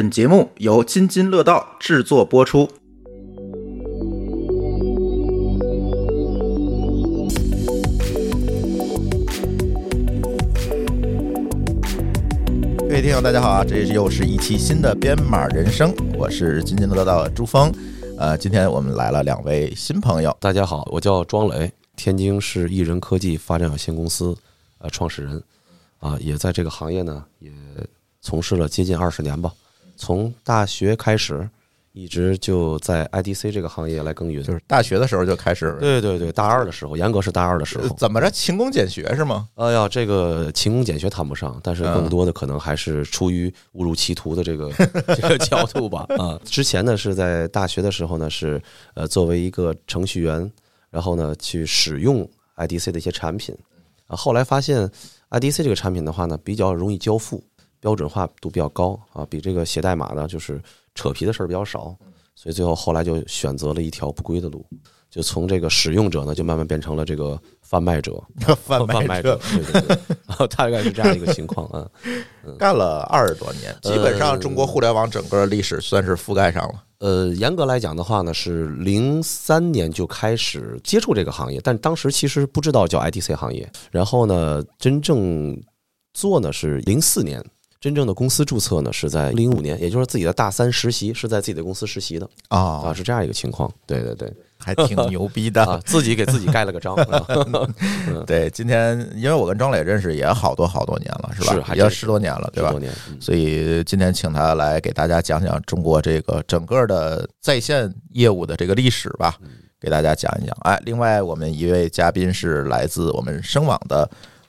本节目由津津乐道制作播出。各位听友，大家好啊！这又是一期新的编码人生，我是津津乐道的朱峰。呃，今天我们来了两位新朋友，大家好，我叫庄磊，天津市艺人科技发展有限公司呃创始人，啊，也在这个行业呢也从事了接近二十年吧，从大学开始。一直就在 IDC 这个行业来耕耘，就是大学的时候就开始。对对对，大二的时候，严格是大二的时候。怎么着，勤工俭学是吗？哎呀，这个勤工俭学谈不上，但是更多的可能还是出于误入歧途的这个 这个角度吧。啊，之前呢是在大学的时候呢是呃作为一个程序员，然后呢去使用 IDC 的一些产品啊，后来发现 IDC 这个产品的话呢比较容易交付，标准化度比较高啊，比这个写代码呢就是。扯皮的事儿比较少，所以最后后来就选择了一条不归的路，就从这个使用者呢，就慢慢变成了这个贩卖者。贩卖者，对对对，大概是这样一个情况啊。干了二十多年，基本上中国互联网整个历史算是覆盖上了。呃，严格来讲的话呢，是零三年就开始接触这个行业，但当时其实不知道叫 IDC 行业。然后呢，真正做呢是零四年。真正的公司注册呢，是在零五年，也就是自己的大三实习是在自己的公司实习的啊啊，是这样一个情况。对对对，还挺牛逼的，自己给自己盖了个章。对，今天因为我跟张磊认识也好多好多年了，是吧？也十多年了，对吧？多年。所以今天请他来给大家讲讲中国这个整个的在线业务的这个历史吧，给大家讲一讲。哎，另外我们一位嘉宾是来自我们声网的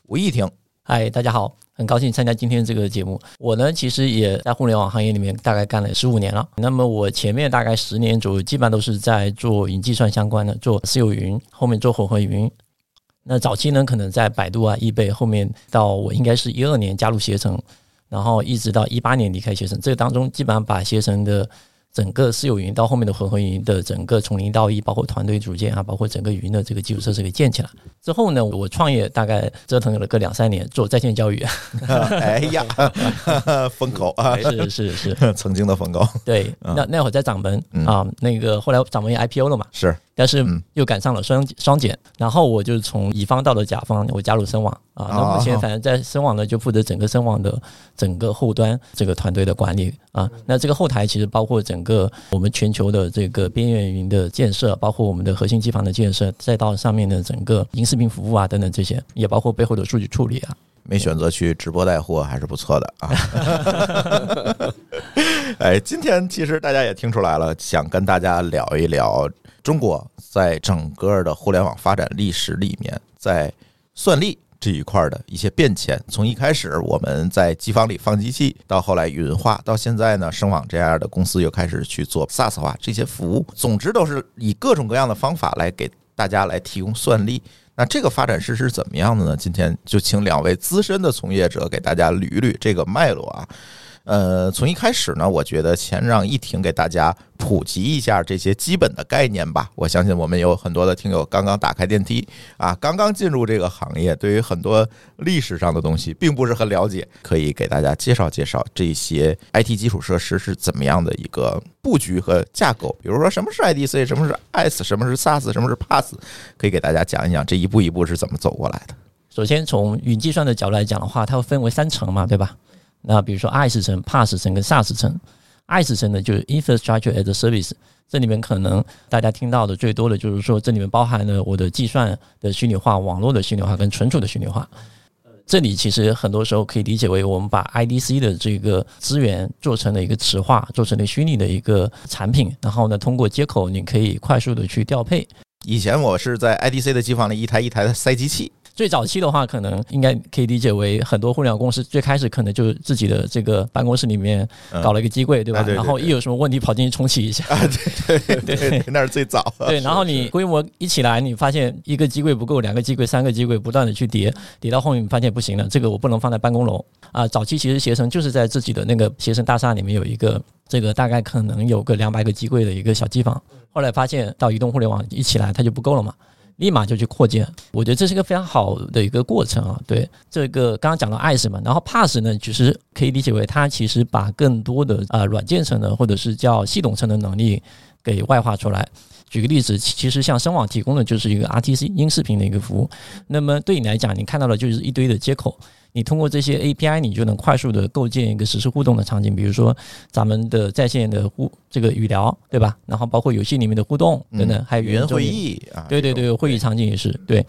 吴艺婷。嗨，大家好。很高兴参加今天这个节目。我呢，其实也在互联网行业里面大概干了十五年了。那么我前面大概十年左右，基本上都是在做云计算相关的，做私有云，后面做混合云。那早期呢，可能在百度啊、易贝，后面到我应该是一二年加入携程，然后一直到一八年离开携程。这个当中，基本上把携程的。整个私有云到后面的混合云的整个从零到一，包括团队组建啊，包括整个云的这个基础设施给建起来之后呢，我创业大概折腾了个两三年，做在线教育。哎呀，风口啊，是是是，曾经的风口。对，那那会儿在掌门啊，那个后来掌门也 IPO 了嘛，是。但是又赶上了双双减，然后我就从乙方到了甲方，我加入深网啊。那我们现在反正在深网呢，就负责整个深网的整个后端这个团队的管理啊。那这个后台其实包括整个我们全球的这个边缘云的建设，包括我们的核心机房的建设，再到上面的整个音视频服务啊等等这些，也包括背后的数据处理啊。没选择去直播带货还是不错的啊。哎，今天其实大家也听出来了，想跟大家聊一聊。中国在整个的互联网发展历史里面，在算力这一块的一些变迁，从一开始我们在机房里放机器，到后来云化，到现在呢，声网这样的公司又开始去做 SaaS 化这些服务，总之都是以各种各样的方法来给大家来提供算力。那这个发展史是怎么样的呢？今天就请两位资深的从业者给大家捋一捋这个脉络啊。呃，从一开始呢，我觉得先让一婷给大家普及一下这些基本的概念吧。我相信我们有很多的听友刚刚打开电梯啊，刚刚进入这个行业，对于很多历史上的东西并不是很了解，可以给大家介绍介绍这些 IT 基础设施是怎么样的一个布局和架构。比如说什么是 IDC，什么是 S，什么是 SaaS，什么是 PaaS，可以给大家讲一讲这一步一步是怎么走过来的。首先从云计算的角度来讲的话，它会分为三层嘛，对吧？那比如说，IS 层、PaaS 层跟 SaaS 层，IS 层呢就是 Infrastructure as a Service，这里面可能大家听到的最多的就是说，这里面包含了我的计算的虚拟化、网络的虚拟化跟存储的虚拟化。这里其实很多时候可以理解为我们把 IDC 的这个资源做成了一个磁化，做成了虚拟的一个产品，然后呢，通过接口你可以快速的去调配。以前我是在 IDC 的机房里一台一台的塞机器。最早期的话，可能应该可以理解为很多互联网公司最开始可能就是自己的这个办公室里面搞了一个机柜，对吧？然后一有什么问题跑进去重启一下。对对 对，那是最早。对，然后你规模一起来，你发现一个机柜不够，两个机柜、三个机柜不断的去叠，叠到后面发现不行了，这个我不能放在办公楼啊。早期其实携程就是在自己的那个携程大厦里面有一个这个大概可能有个两百个机柜的一个小机房，后来发现到移动互联网一起来它就不够了嘛。立马就去扩建。我觉得这是一个非常好的一个过程啊。对，这个刚刚讲到 IaaS 嘛，然后 pass 呢，其实可以理解为它其实把更多的呃软件层的或者是叫系统层的能力给外化出来。举个例子，其实像声网提供的就是一个 RTC 音视频的一个服务。那么对你来讲，你看到的就是一堆的接口，你通过这些 API，你就能快速的构建一个实时互动的场景。比如说咱们的在线的互这个语聊，对吧？然后包括游戏里面的互动等等，还有语音会议啊，对对对，会议场景也是对。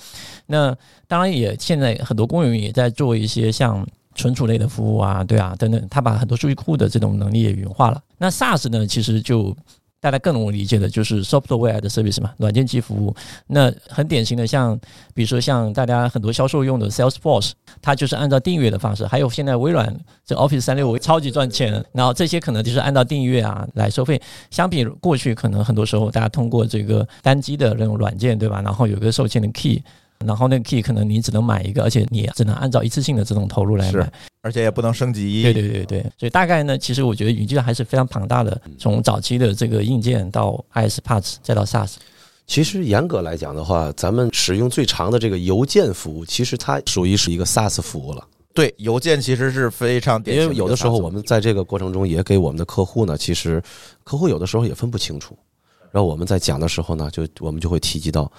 那当然也现在很多公有云也在做一些像存储类的服务啊，对啊等等，它把很多数据库的这种能力也云化了。那 SaaS 呢，其实就大家更容易理解的就是 software 的 service 嘛，软件及服务。那很典型的，像比如说像大家很多销售用的 Salesforce，它就是按照订阅的方式。还有现在微软这 Office 三六五超级赚钱，然后这些可能就是按照订阅啊来收费。相比过去，可能很多时候大家通过这个单机的那种软件，对吧？然后有个授权的 key。然后那个 key 可能你只能买一个，而且你只能按照一次性的这种投入来买，而且也不能升级。对对对对，所以大概呢，其实我觉得云计算还是非常庞大的，从早期的这个硬件到 IS Parts 再到 SaaS。其实严格来讲的话，咱们使用最长的这个邮件服务，其实它属于是一个 SaaS 服务了。对，邮件其实是非常典型。因为有的时候我们在这个过程中也给我们的客户呢，其实客户有的时候也分不清楚，然后我们在讲的时候呢，就我们就会提及到。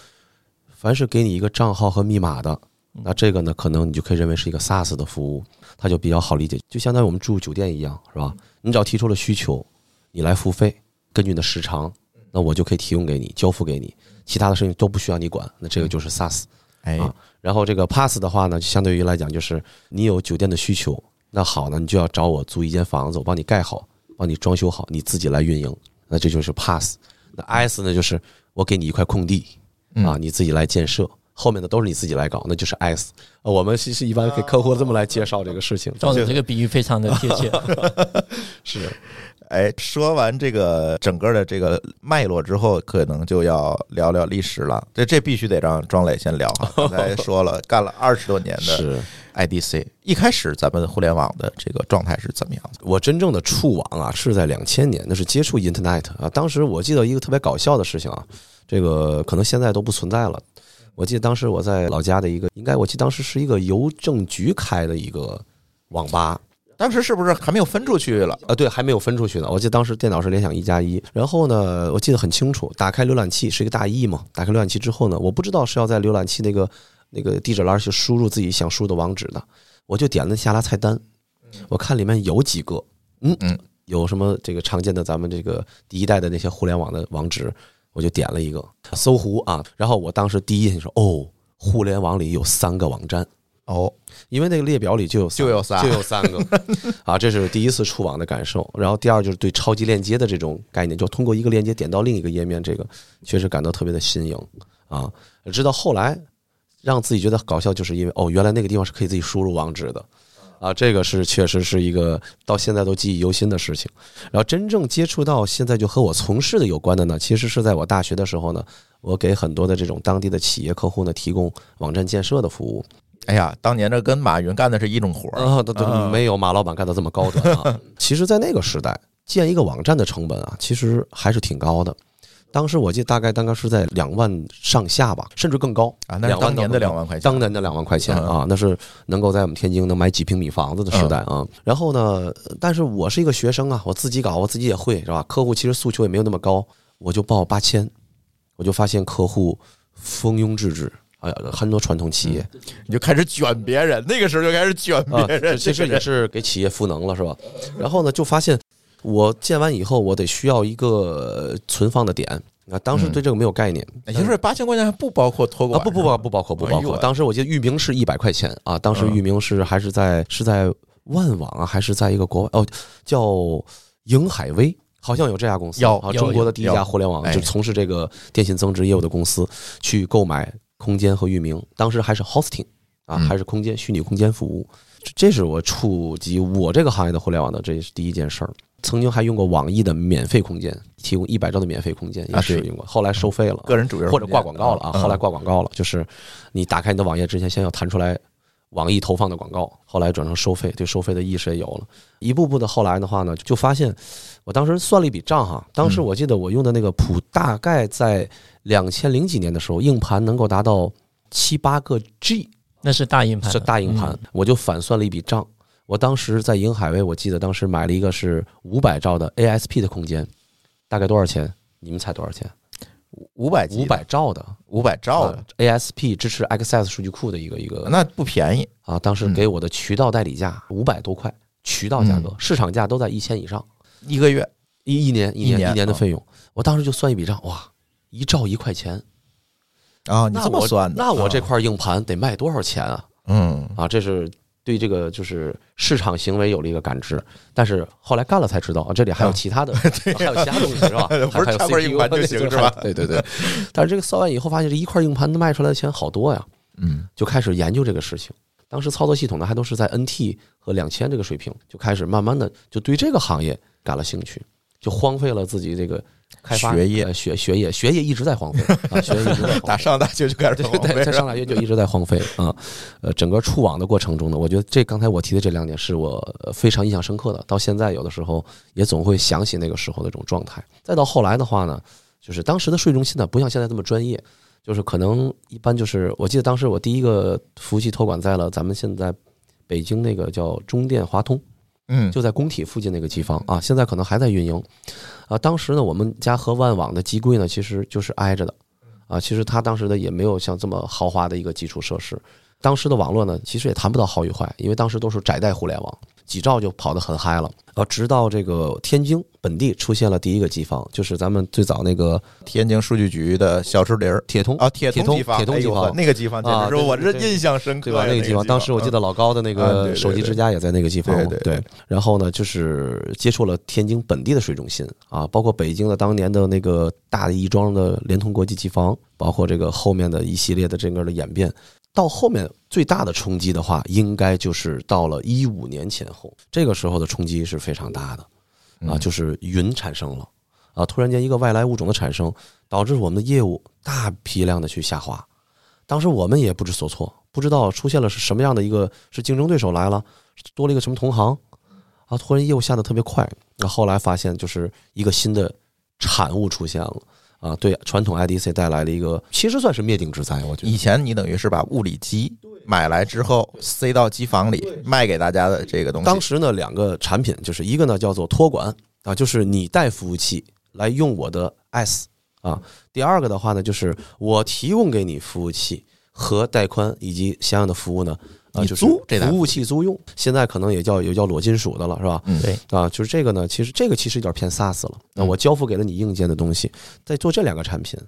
凡是给你一个账号和密码的，那这个呢，可能你就可以认为是一个 SaaS 的服务，它就比较好理解，就相当于我们住酒店一样，是吧？你只要提出了需求，你来付费，根据你的时长，那我就可以提供给你，交付给你，其他的事情都不需要你管，那这个就是 SaaS。哎，然后这个 Pass 的话呢，相对于来讲，就是你有酒店的需求，那好呢，你就要找我租一间房子，我帮你盖好，帮你装修好，你自己来运营，那这就是 Pass。那 S 呢，就是我给你一块空地。啊，你自己来建设，后面的都是你自己来搞，那就是 S。我们其实一般给客户这么来介绍这个事情。庄总这个比喻非常的贴切。是，哎，说完这个整个的这个脉络之后，可能就要聊聊历史了。这这必须得让庄磊先聊。刚才说了，干了二十多年的 IDC，一开始咱们互联网的这个状态是怎么样的？我真正的触网啊，是在两千年，那是接触 Internet 啊。当时我记得一个特别搞笑的事情啊。这个可能现在都不存在了。我记得当时我在老家的一个，应该我记得当时是一个邮政局开的一个网吧。当时是不是还没有分出去了？啊，对，还没有分出去呢。我记得当时电脑是联想一加一。然后呢，我记得很清楚，打开浏览器是一个大 E 嘛。打开浏览器之后呢，我不知道是要在浏览器那个那个地址栏去输入自己想输的网址的，我就点了下拉菜单。我看里面有几个，嗯嗯，有什么这个常见的咱们这个第一代的那些互联网的网址。我就点了一个搜狐啊，然后我当时第一印象说，哦，互联网里有三个网站哦，因为那个列表里就有就有三就有三个 啊，这是第一次触网的感受。然后第二就是对超级链接的这种概念，就通过一个链接点到另一个页面，这个确实感到特别的新颖啊。直到后来让自己觉得搞笑，就是因为哦，原来那个地方是可以自己输入网址的。啊，这个是确实是一个到现在都记忆犹新的事情。然后真正接触到现在就和我从事的有关的呢，其实是在我大学的时候呢，我给很多的这种当地的企业客户呢提供网站建设的服务。哎呀，当年这跟马云干的是一种活儿啊，都都没有马老板干的这么高端啊。其实，在那个时代建一个网站的成本啊，其实还是挺高的。当时我记得大概大概是在两万上下吧，甚至更高啊！那是当年的两万块钱，当年的两万块钱啊，那是能够在我们天津能买几平米房子的时代啊。然后呢，但是我是一个学生啊，我自己搞，我自己也会是吧？客户其实诉求也没有那么高，我就报八千，我就发现客户蜂拥制止，哎呀，很多传统企业你就开始卷别人，那个时候就开始卷别人，其实也是给企业赋能了，是吧？然后呢，就发现。我建完以后，我得需要一个存放的点。啊，当时对这个没有概念。也就是八千块钱还不包括托管啊？不不包 不包括不包括。当时我记得域名是一百块钱啊。当时域名是还是在是在万网啊，还是在一个国外哦，叫瀛海威，好像有这家公司啊，中国的第一家互联网就从事这个电信增值业务的公司去购买空间和域名。当时还是 hosting 啊，还是空间虚拟空间服务。这是我触及我这个行业的互联网的，这是第一件事儿。曾经还用过网易的免费空间，提供一百兆的免费空间，也是用过。后来收费了，个人主页或者挂广告了啊。后来挂广告了，就是你打开你的网页之前，先要弹出来网易投放的广告，后来转成收费，对收费的意识也有了。一步步的后来的话呢，就发现，我当时算了一笔账哈，当时我记得我用的那个谱大概在两千零几年的时候，硬盘能够达到七八个 G，那是大硬盘，是大硬盘，我就反算了一笔账。我当时在瀛海威，我记得当时买了一个是五百兆的 ASP 的空间，大概多少钱？你们猜多少钱？五百五百兆的五百兆的 ASP 支持 Access 数据库的一个一个，那不便宜啊！当时给我的渠道代理价五百多块，渠道价格市场价都在一千以上，一个月一一年一年一年的费用，我当时就算一笔账，哇，一兆一块钱啊！你这么算的，那我这块硬盘得卖多少钱啊？嗯啊，这是。对这个就是市场行为有了一个感知，但是后来干了才知道啊，这里还有其他的，还有其他东西是吧？不是插块硬盘就行是吧？对对对。但是这个算完以后，发现这一块硬盘卖出来的钱好多呀，嗯，就开始研究这个事情。当时操作系统呢还都是在 NT 和两千这个水平，就开始慢慢的就对这个行业感了兴趣，就荒废了自己这个。开发学业，学学业，学业一直在荒废啊！学业一直在 打上大学就开始荒废，在上大学就一直在荒废啊！呃，整个触网的过程中呢，我觉得这刚才我提的这两点是我非常印象深刻的，到现在有的时候也总会想起那个时候的这种状态。再到后来的话呢，就是当时的税中心呢，不像现在这么专业，就是可能一般就是，我记得当时我第一个服务器托管在了咱们现在北京那个叫中电华通。嗯，就在工体附近那个机房啊，现在可能还在运营，啊，当时呢，我们家和万网的机柜呢，其实就是挨着的，啊，其实它当时的也没有像这么豪华的一个基础设施，当时的网络呢，其实也谈不到好与坏，因为当时都是窄带互联网。几兆就跑得很嗨了，呃，直到这个天津本地出现了第一个机房，就是咱们最早那个天津数据局的小石林铁通啊，铁通机房，铁通机房，那个机房简直是我这印象深刻，对吧？那个机房，当时我记得老高的那个手机之家也在那个机房，对对。然后呢，就是接触了天津本地的水中心啊，包括北京的当年的那个大的亦庄的联通国际机房，包括这个后面的一系列的整个的演变。到后面最大的冲击的话，应该就是到了一五年前后，这个时候的冲击是非常大的，啊，就是云产生了，啊，突然间一个外来物种的产生，导致我们的业务大批量的去下滑，当时我们也不知所措，不知道出现了是什么样的一个是竞争对手来了，多了一个什么同行，啊，突然业务下的特别快，那后来发现就是一个新的产物出现了。啊，对传统 IDC 带来了一个，其实算是灭顶之灾。我觉得以前你等于是把物理机买来之后塞到机房里卖给大家的这个东西。当时呢，两个产品就是一个呢叫做托管啊，就是你带服务器来用我的 S 啊。第二个的话呢，就是我提供给你服务器和带宽以及相应的服务呢。啊，就是服务器租用，现在可能也叫也叫裸金属的了，是吧？嗯，对啊，就是这个呢，其实这个其实有点偏 SaaS 了。那我交付给了你硬件的东西，在做这两个产品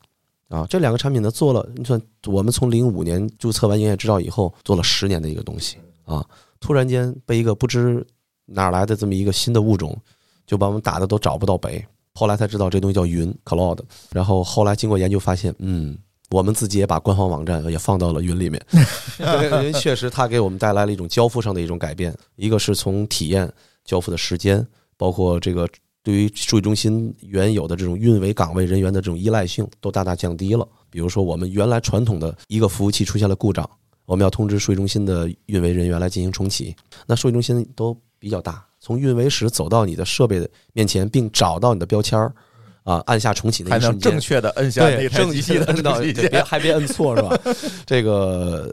啊，这两个产品呢做了，你说我们从零五年注册完营业执照以后，做了十年的一个东西啊，突然间被一个不知哪来的这么一个新的物种，就把我们打的都找不到北。后来才知道这东西叫云 Cloud，然后后来经过研究发现，嗯。我们自己也把官方网站也放到了云里面，因为确实它给我们带来了一种交付上的一种改变。一个是从体验交付的时间，包括这个对于数据中心原有的这种运维岗位人员的这种依赖性都大大降低了。比如说，我们原来传统的一个服务器出现了故障，我们要通知数据中心的运维人员来进行重启。那数据中心都比较大，从运维室走到你的设备的面前，并找到你的标签儿。啊，按下重启那一瞬间，正确的摁下那台机器的摁到，别还别摁错是吧？这个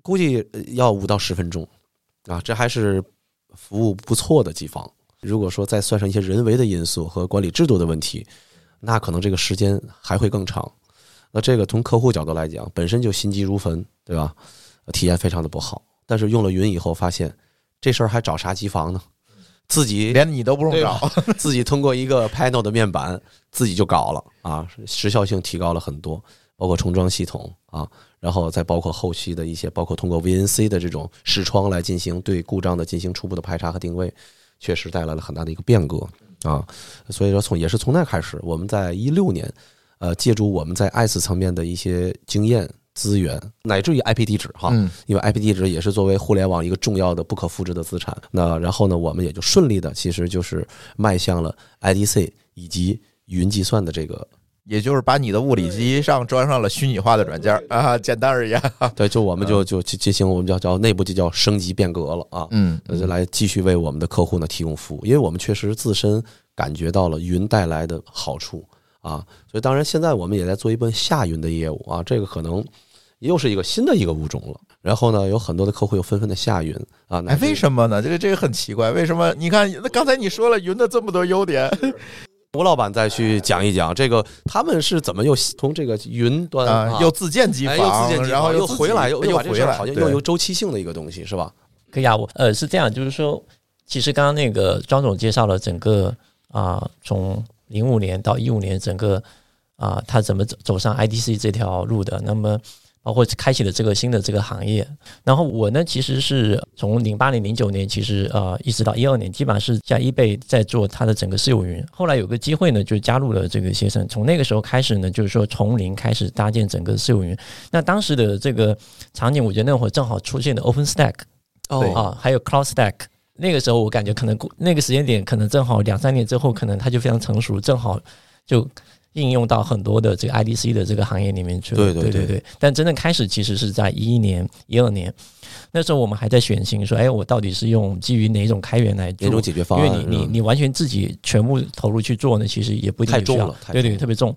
估计要五到十分钟啊，这还是服务不错的机房。如果说再算上一些人为的因素和管理制度的问题，那可能这个时间还会更长。那这个从客户角度来讲，本身就心急如焚，对吧？体验非常的不好。但是用了云以后，发现这事儿还找啥机房呢？自己连你都不用找，自己通过一个 panel 的面板自己就搞了啊，时效性提高了很多，包括重装系统啊，然后再包括后期的一些，包括通过 VNC 的这种视窗来进行对故障的进行初步的排查和定位，确实带来了很大的一个变革啊。所以说从也是从那开始，我们在一六年，呃，借助我们在 S 层面的一些经验。资源乃至于 IP 地址哈，因为 IP 地址也是作为互联网一个重要的不可复制的资产。那然后呢，我们也就顺利的，其实就是迈向了 IDC 以及云计算的这个也就是把你的物理机上装上了虚拟化的软件啊，简单而言，对，就我们就就进行我们叫叫内部就叫升级变革了啊，嗯，就，来继续为我们的客户呢提供服务，因为我们确实自身感觉到了云带来的好处啊，所以当然现在我们也在做一部分下云的业务啊，这个可能又是一个新的一个物种了。然后呢，有很多的客户又纷纷的下云啊，哎，为什么呢？这个这个很奇怪，为什么？你看，那刚才你说了云的这么多优点，吴老板再去讲一讲这个，他们是怎么又从这个云端啊，又自建机房，又自建机房，然后又回来，又又把这事回来，好像又有周期性的一个东西，是吧？可以啊，我呃是这样，就是说，其实刚刚那个庄总介绍了整个啊，从零五年到一五年整个啊，他怎么走走上 IDC 这条路的，那么。包括开启了这个新的这个行业，然后我呢，其实是从零八年、零九年，其实呃，一直到一二年，基本上是在易贝在做它的整个私有云。后来有个机会呢，就加入了这个携程。从那个时候开始呢，就是说从零开始搭建整个私有云。那当时的这个场景，我觉得那会儿正好出现的 OpenStack，哦啊，还有 CloudStack。那个时候我感觉可能那个时间点，可能正好两三年之后，可能它就非常成熟，正好就。应用到很多的这个 IDC 的这个行业里面去了，对对对对。但真正开始其实是在一一年、一二年，那时候我们还在选型，说，哎，我到底是用基于哪种开源来做？哪种解决方案？因为你你你完全自己全部投入去做呢，其实也不一定太重了，对对，特别重。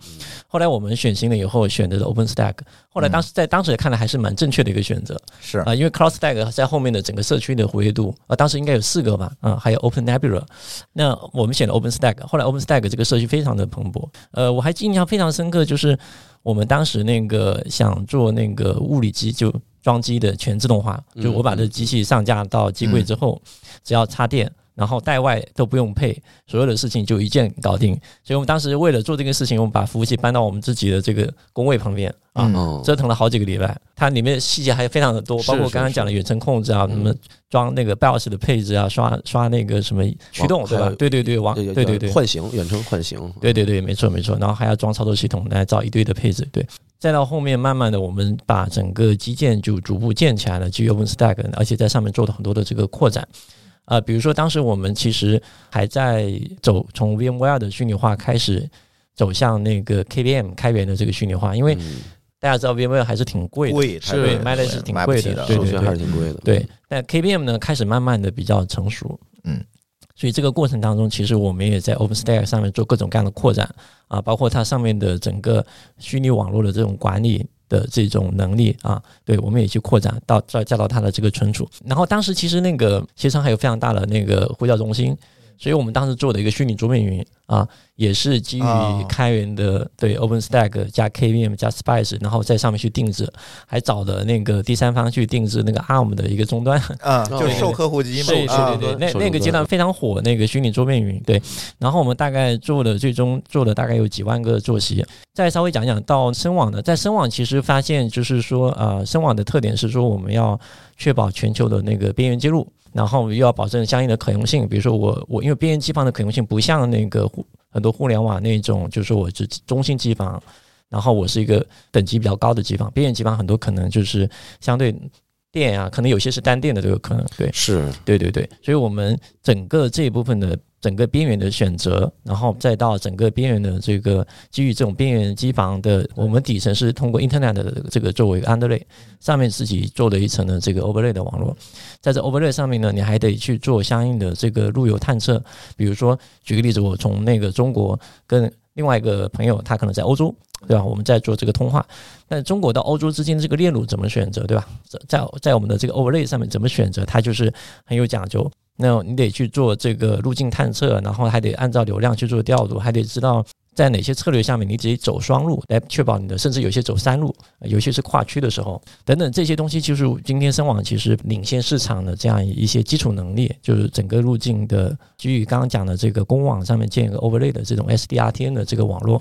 后来我们选型了以后，选择了 OpenStack。后来当时在当时看来还是蛮正确的一个选择，是啊，因为 CloudStack 在后面的整个社区的活跃度啊，当时应该有四个吧，啊，还有 OpenNebula。那我们选了 OpenStack，后来 OpenStack 这个社区非常的蓬勃。呃，我还印象非常深刻，就是我们当时那个想做那个物理机就装机的全自动化，就我把这机器上架到机柜之后，只要插电。然后带外都不用配，所有的事情就一键搞定。所以我们当时为了做这个事情，我们把服务器搬到我们自己的这个工位旁边啊，折腾了好几个礼拜。它里面细节还非常的多，包括刚刚讲的远程控制啊，什么装那个 BIOS 的配置啊，刷刷那个什么驱动对吧？对对对，网对对对唤醒远程唤醒，对对对，没错没错。然后还要装操作系统来找一堆的配置，对。再到后面慢慢的，我们把整个基建就逐步建起来了，基于 OpenStack，而且在上面做了很多的这个扩展。啊，比如说当时我们其实还在走从 VMware 的虚拟化开始走向那个 KVM 开源的这个虚拟化，因为大家知道 VMware 还是挺贵的，贵是卖的是挺贵的，对对对，还是挺贵的。对，但 KVM 呢开始慢慢的比较成熟，嗯，所以这个过程当中，其实我们也在 OpenStack 上面做各种各样的扩展啊，包括它上面的整个虚拟网络的这种管理。的这种能力啊，对，我们也去扩展到再加到它的这个存储。然后当时其实那个携程还有非常大的那个呼叫中心。所以我们当时做的一个虚拟桌面云啊，也是基于开源的，对 OpenStack 加 KVM 加 Spice，然后在上面去定制，还找的那个第三方去定制那个 ARM 的一个终端啊，就是售客户机嘛，对对对，那那个阶段非常火，那个虚拟桌面云对。然后我们大概做的最终做了大概有几万个坐席。再稍微讲讲到深网的，在深网其实发现就是说，呃，深网的特点是说我们要确保全球的那个边缘接入。然后又要保证相应的可用性，比如说我我因为边缘机房的可用性不像那个互很多互联网那种，就是说我是中心机房，然后我是一个等级比较高的机房，边缘机房很多可能就是相对电啊，可能有些是单电的都有可能，对，是对对对，所以我们整个这一部分的。整个边缘的选择，然后再到整个边缘的这个基于这种边缘机房的，我们底层是通过 Internet 的这个作为 underlay，上面自己做了一层的这个 overlay 的网络，在这 overlay 上面呢，你还得去做相应的这个路由探测，比如说举个例子，我从那个中国跟另外一个朋友，他可能在欧洲，对吧？我们在做这个通话，那中国到欧洲之间的这个链路怎么选择，对吧？在在我们的这个 overlay 上面怎么选择，它就是很有讲究。那你得去做这个路径探测，然后还得按照流量去做调度，还得知道在哪些策略下面你自己走双路来确保你的，甚至有些走三路，尤其是跨区的时候等等这些东西，就是今天深网其实领先市场的这样一些基础能力，就是整个路径的基于刚刚讲的这个公网上面建一个 overlay 的这种 SDRTN 的这个网络。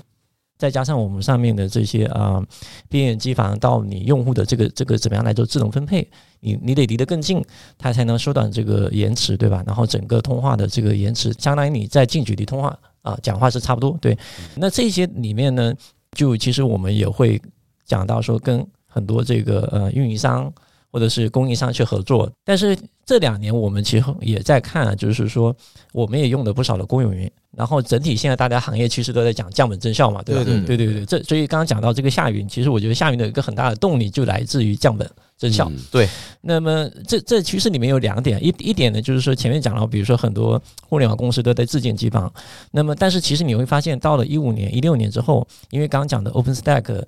再加上我们上面的这些啊边缘机房到你用户的这个这个怎么样来做智能分配？你你得离得更近，它才能缩短这个延迟，对吧？然后整个通话的这个延迟，相当于你在近距离通话啊，讲话是差不多。对，那这些里面呢，就其实我们也会讲到说，跟很多这个呃运营商或者是供应商去合作，但是这两年我们其实也在看，啊就是说我们也用了不少的公有云，然后整体现在大家行业其实都在讲降本增效嘛，对吧？对对对对，这所以刚刚讲到这个夏云，其实我觉得夏云的一个很大的动力就来自于降本增效。嗯对，那么这这趋势里面有两点，一一点呢就是说前面讲到，比如说很多互联网公司都在自建机房，那么但是其实你会发现，到了一五年、一六年之后，因为刚刚讲的 OpenStack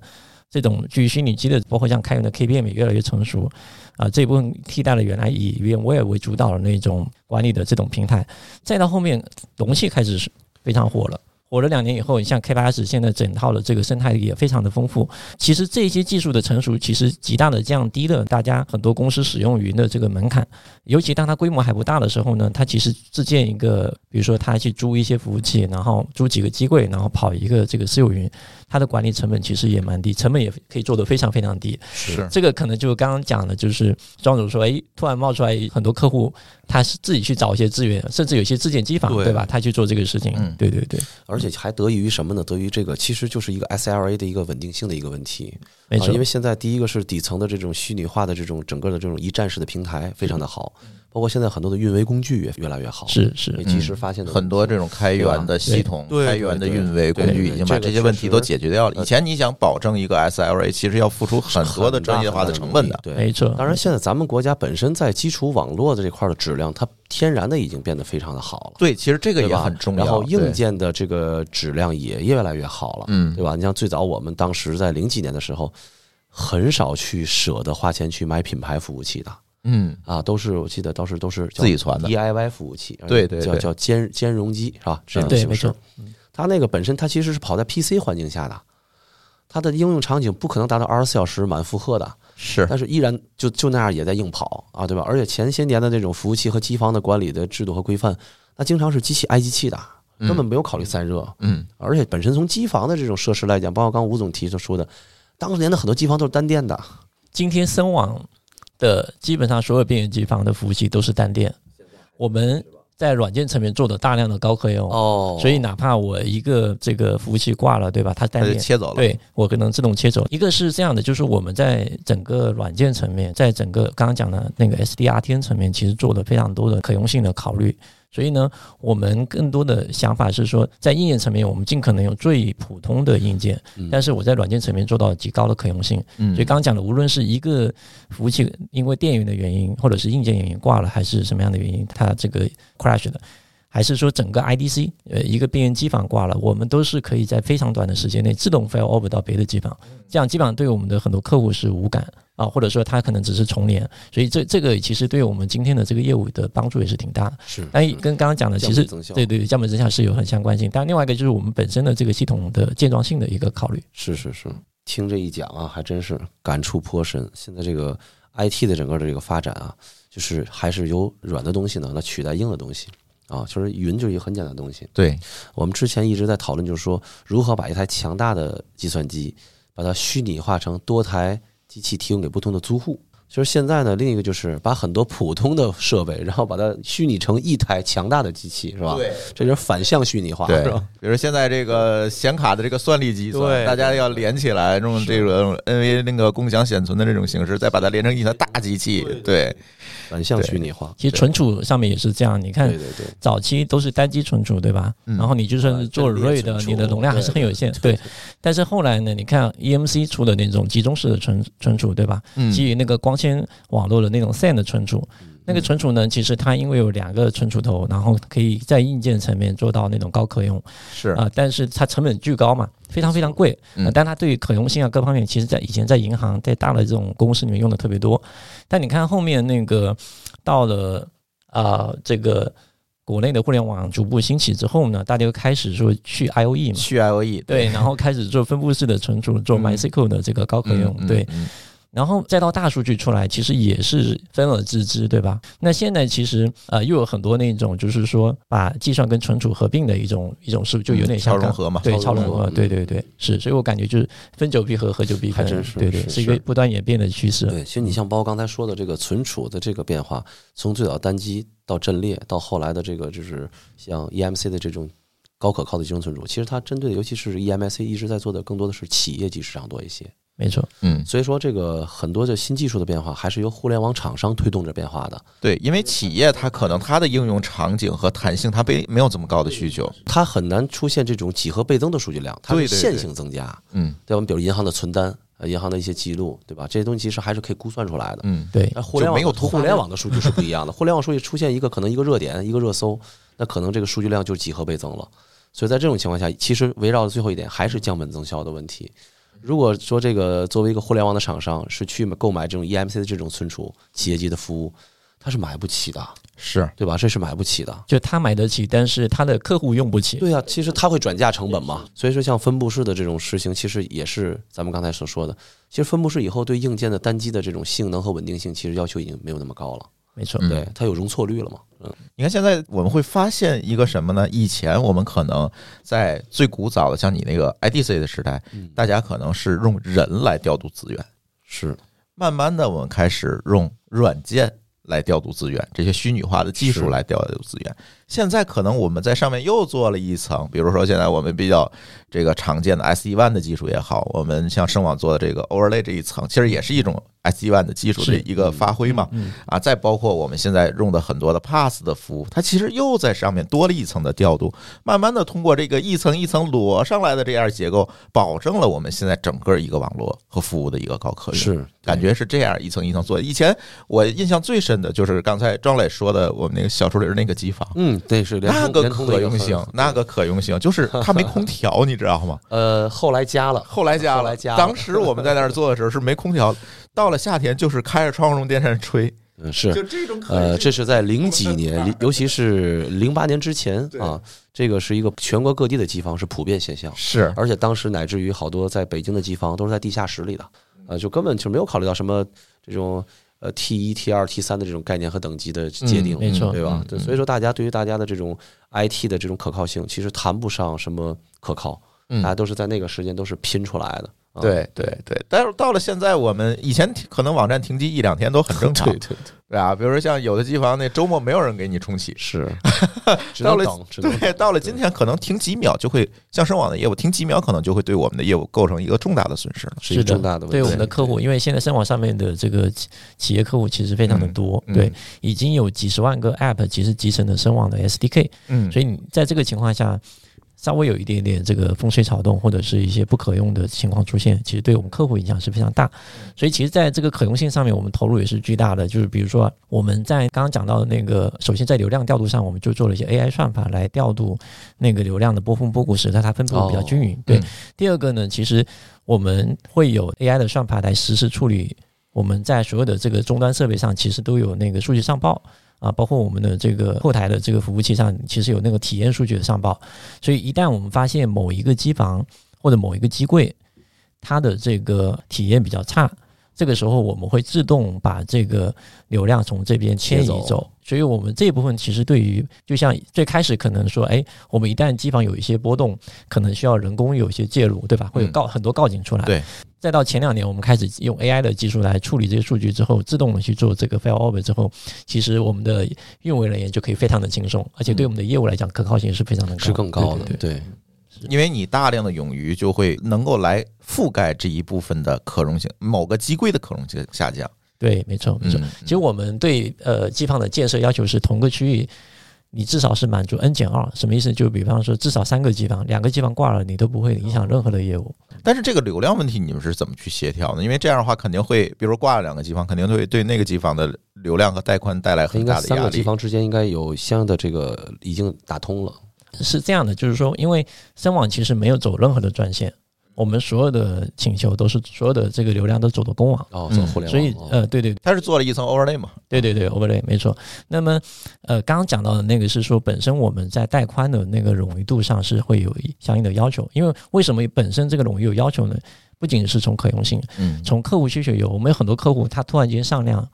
这种基于虚拟机的，包括像开源的 KPM 也越来越成熟，啊、这一部分替代了原来以 VMware 为主导的那种管理的这种平台，再到后面容器开始是非常火了。火了两年以后，你像 K 八 S 现在整套的这个生态也非常的丰富。其实这些技术的成熟，其实极大的降低了大家很多公司使用云的这个门槛。尤其当它规模还不大的时候呢，它其实自建一个，比如说它去租一些服务器，然后租几个机柜，然后跑一个这个私有云，它的管理成本其实也蛮低，成本也可以做得非常非常低。是。这个可能就刚刚讲的，就是庄主说，哎，突然冒出来很多客户，他是自己去找一些资源，甚至有些自建机房，对。对吧？他去做这个事情，嗯。对对对，而且还得益于什么呢？得益于这个其实就是一个 SLA 的一个稳定性的一个问题。啊，没错，因为现在第一个是底层的这种虚拟化的这种整个的这种一站式的平台非常的好，包括现在很多的运维工具也越来越好，是是及时发现的很多这种开源的系统、对开源的运维工具已经把这些问题都解决掉了。以前你想保证一个 SLA，其实要付出很多的专业化的成本的。对，没错。当然，现在咱们国家本身在基础网络的这块的质量，它天然的已经变得非常的好了。对，其实这个也很重要。然后硬，件的这个质量也越来越好了，嗯对吧？你像最早我们当时在零几年的时候，很少去舍得花钱去买品牌服务器的嗯，啊，都是我记得当时都是自己传的。DIY 服务器，对对对。叫兼兼容机是吧？这样的对，形式它那个本身它其实是跑在 PC 环境下的，它的应用场景不可能达到二十四小时满负荷的，是。但是依然就就那样也在硬跑啊，对吧？而且前些年的这种服务器和机房的管理的制度和规范，那经常是机器挨机器的，根本没有考虑散热。嗯，而且本身从机房的这种设施来讲，包括刚刚吴总提出说的，当年的很多机房都是单电的，今天深网的基本上所有边缘机房的服务器都是单电，我们在软件层面做的大量的高可用，哦所以哪怕我一个这个服务器挂了，对吧？它单电。切走了。对我可能自动切走。一个是这样的，就是我们在整个软件层面，在整个刚刚讲的那个 SDRTN 层面，其实做了非常多的可用性的考虑。所以呢，我们更多的想法是说，在硬件层面，我们尽可能用最普通的硬件，但是我在软件层面做到极高的可用性。嗯所以刚刚讲的，无论是一个服务器因为电源的原因，或者是硬件原因挂了，还是什么样的原因，它这个 crash 的，还是说整个 IDC 呃一个边缘机房挂了，我们都是可以在非常短的时间内自动 fail over 到别的机房，这样基本上对我们的很多客户是无感啊，或者说他可能只是重连，所以这这个其实对我们今天的这个业务的帮助也是挺大的。是但跟刚刚讲的其实对对降本增效是有很相关性，但另外一个就是我们本身的这个系统的健壮性的一个考虑。是是是，听这一讲啊，还真是感触颇深。现在这个 IT 的整个的这个发展啊，就是还是由软的东西呢来取代硬的东西啊，就是云就是一个很简单的东西。对，我们之前一直在讨论，就是说如何把一台强大的计算机，把它虚拟化成多台机器提供给不同的租户。就是现在呢，另一个就是把很多普通的设备，然后把它虚拟成一台强大的机器，是吧？对，这就是反向虚拟化，对是吧？，比如现在这个显卡的这个算力计算，对大家要连起来，用这种 NVA 那个共享显存的这种形式，再把它连成一台大机器。对，反向虚拟化，其实存储上面也是这样，你看对对对。早期都是单机存储，对吧？嗯然后你就算是做 RAID 的，你的容量还是很有限，对。但是后来呢，你看 EMC 出的那种集中式的存存储，对吧？嗯基于那个光纤网络的那种 SAN 的存储，那个存储呢，其实它因为有两个存储头，然后可以在硬件层面做到那种高可用。是。啊、但是它成本巨高嘛，非常非常贵。嗯。呃但它对于可用性啊各方面，其实在以前在银行在大的这种公司里面用的特别多。但你看后面那个到了啊、这个国内的互联网逐步兴起之后呢，大家就开始说去 IOE 嘛。去 IOE 对，然后开始做分布式的存储，做嗯。MySQL 的这个高可用，对，，嗯然后再到大数据出来，其实也是分而治之，对吧？那现在其实呃又有很多那种就是说把计算跟存储合并的一种一种是，就有点像刚超融合嘛对，超超融合，对嗯对对，是，所以我感觉就是分久必合，合久必分，还真是对对，是是一个不断演变的趋势。对，其实你像包括刚才说的这个存储的这个变化，从最早单机到阵列，到后来的这个就是像 EMC 的这种高可靠的集中存储，其实它针对的尤其是 EMC 一直在做的更多的是企业级市场多一些。没错，嗯，所以说，这个很多的新技术的变化，还是由互联网厂商推动着变化的。对，因为企业它可能它的应用场景和弹性，它没没有这么高的需求。它很难出现这种几何倍增的数据量，它对对对是线性增加。嗯对我们？比如银行的存单，呃，银行的一些记录，对吧？这些东西其实还是可以估算出来的。嗯，对那互联网没有互联网的数据是不一样的，互联网数据出现一个可能一个热点，一个热搜，那可能这个数据量就是几何倍增了。所以在这种情况下，其实围绕的最后一点还是降本增效的问题。如果说这个作为一个互联网的厂商是去购买这种 EMC 的这种存储企业级的服务，他是买不起的，是对吧？这是买不起的。就他买得起，但是他的客户用不起。对啊、其实他会转嫁成本嘛。所以说，像分布式的这种实行，其实也是咱们刚才所说的。其实分布式以后对硬件的单机的这种性能和稳定性，其实要求已经没有那么高了。没错，嗯对，它有容错率了嘛。嗯，你看现在我们会发现一个什么呢？以前我们可能在最古早的像你那个 IDC 的时代，嗯大家可能是用人来调度资源，是慢慢的我们开始用软件来调度资源，这些虚拟化的技术来调度资源。现在可能我们在上面又做了一层，比如说现在我们比较这个常见的 SD WAN 的技术也好，我们像声网做的这个 Overlay 这一层，其实也是一种 SD WAN 的技术的一个发挥嘛。嗯，啊，再包括我们现在用的很多的 Pass 的服务，它其实又在上面多了一层的调度，慢慢的通过这个一层一层摞上来的这样结构，保证了我们现在整个一个网络和服务的一个高可用。是，感觉是这样一层一层做。以前我印象最深的就是刚才庄磊说的，我们那个小树林那个机房，嗯，对，是那个可用性，那个可用性就是它没空调，你知道吗？呃，后来加了，后来加了，后来加了。当时我们在那儿做的时候是没空调，到了夏天就是开着窗户用电扇吹，嗯，是。就这种呃，这是在零几年，尤其是零八年之前啊，这个是一个全国各地的机房是普遍现象，是。而且当时乃至于好多在北京的机房都是在地下室里的，呃，就根本就没有考虑到什么这种呃 T 一、T 二、T 三的这种概念和等级的界定，嗯没错对吧所以说大家对于大家的这种 IT 的这种可靠性，其实谈不上什么可靠，嗯大家都是在那个时间都是拼出来的。啊。对对对，但是到了现在，我们以前可能网站停机一两天都很正常，对对对，对吧？比如说像有的机房那周末没有人给你重启，是，只到了对，到了今天可能停几秒就会，像声网的业务停几秒可能就会对我们的业务构成一个重大的损失了。是一个是的重大的问题。对我们的客户，因为现在声网上面的这个企企业客户其实非常的多，嗯对，已经有几十万个 App 其实集成的声网的 SDK，嗯。所以你在这个情况下，稍微有一点点这个风吹草动或者是一些不可用的情况出现，其实对我们客户影响是非常大。所以其实在这个可用性上面，我们投入也是巨大的。就是比如说我们在刚刚讲到的那个，首先在流量调度上，我们就做了一些 AI 算法来调度那个流量的波峰波谷，使得它分布比较均匀。对嗯，第二个呢，其实我们会有 AI 的算法来实时处理我们在所有的这个终端设备上，其实都有那个数据上报啊，包括我们的这个后台的这个服务器上，其实有那个体验数据的上报。所以一旦我们发现某一个机房或者某一个机柜，它的这个体验比较差，这个时候我们会自动把这个流量从这边迁移走走。所以我们这一部分其实对于，就像最开始可能说，哎，我们一旦机房有一些波动，可能需要人工有一些介入，对吧？会有告很多告警出来。对。再到前两年，我们开始用 AI 的技术来处理这些数据之后，自动的去做这个 failover 之后，其实我们的运维人员就可以非常的轻松，而且对我们的业务来讲，可靠性是非常的高，是更高的对，对对对，因为你大量的冗余就会能够来覆盖这一部分的可容性，某个机柜的可容性下降。对，没错没错。嗯，其实我们对呃机房的建设要求是同个区域，你至少是满足 n 减二，什么意思？就比方说至少三个机房，两个机房挂了，你都不会影响任何的业务。但是这个流量问题你们是怎么去协调呢？因为这样的话肯定会，比如挂了两个机房，肯定会对那个机房的流量和带宽带来很大的压力。三个机房之间应该有相应的这个已经打通了。是这样的，就是说，因为深网其实没有走任何的专线，我们所有的请求都是所有的这个流量都走的公网。哦，嗯走互联网，所以哦，呃，对对它是做了一层 overlay 嘛？对对对，overlay 没错。那么，呃，刚刚讲到的那个是说，本身我们在带宽的那个冗余度上是会有相应的要求，因为为什么本身这个冗余有要求呢？不仅是从可用性，嗯，从客户需求有，我们有很多客户他突然间上量，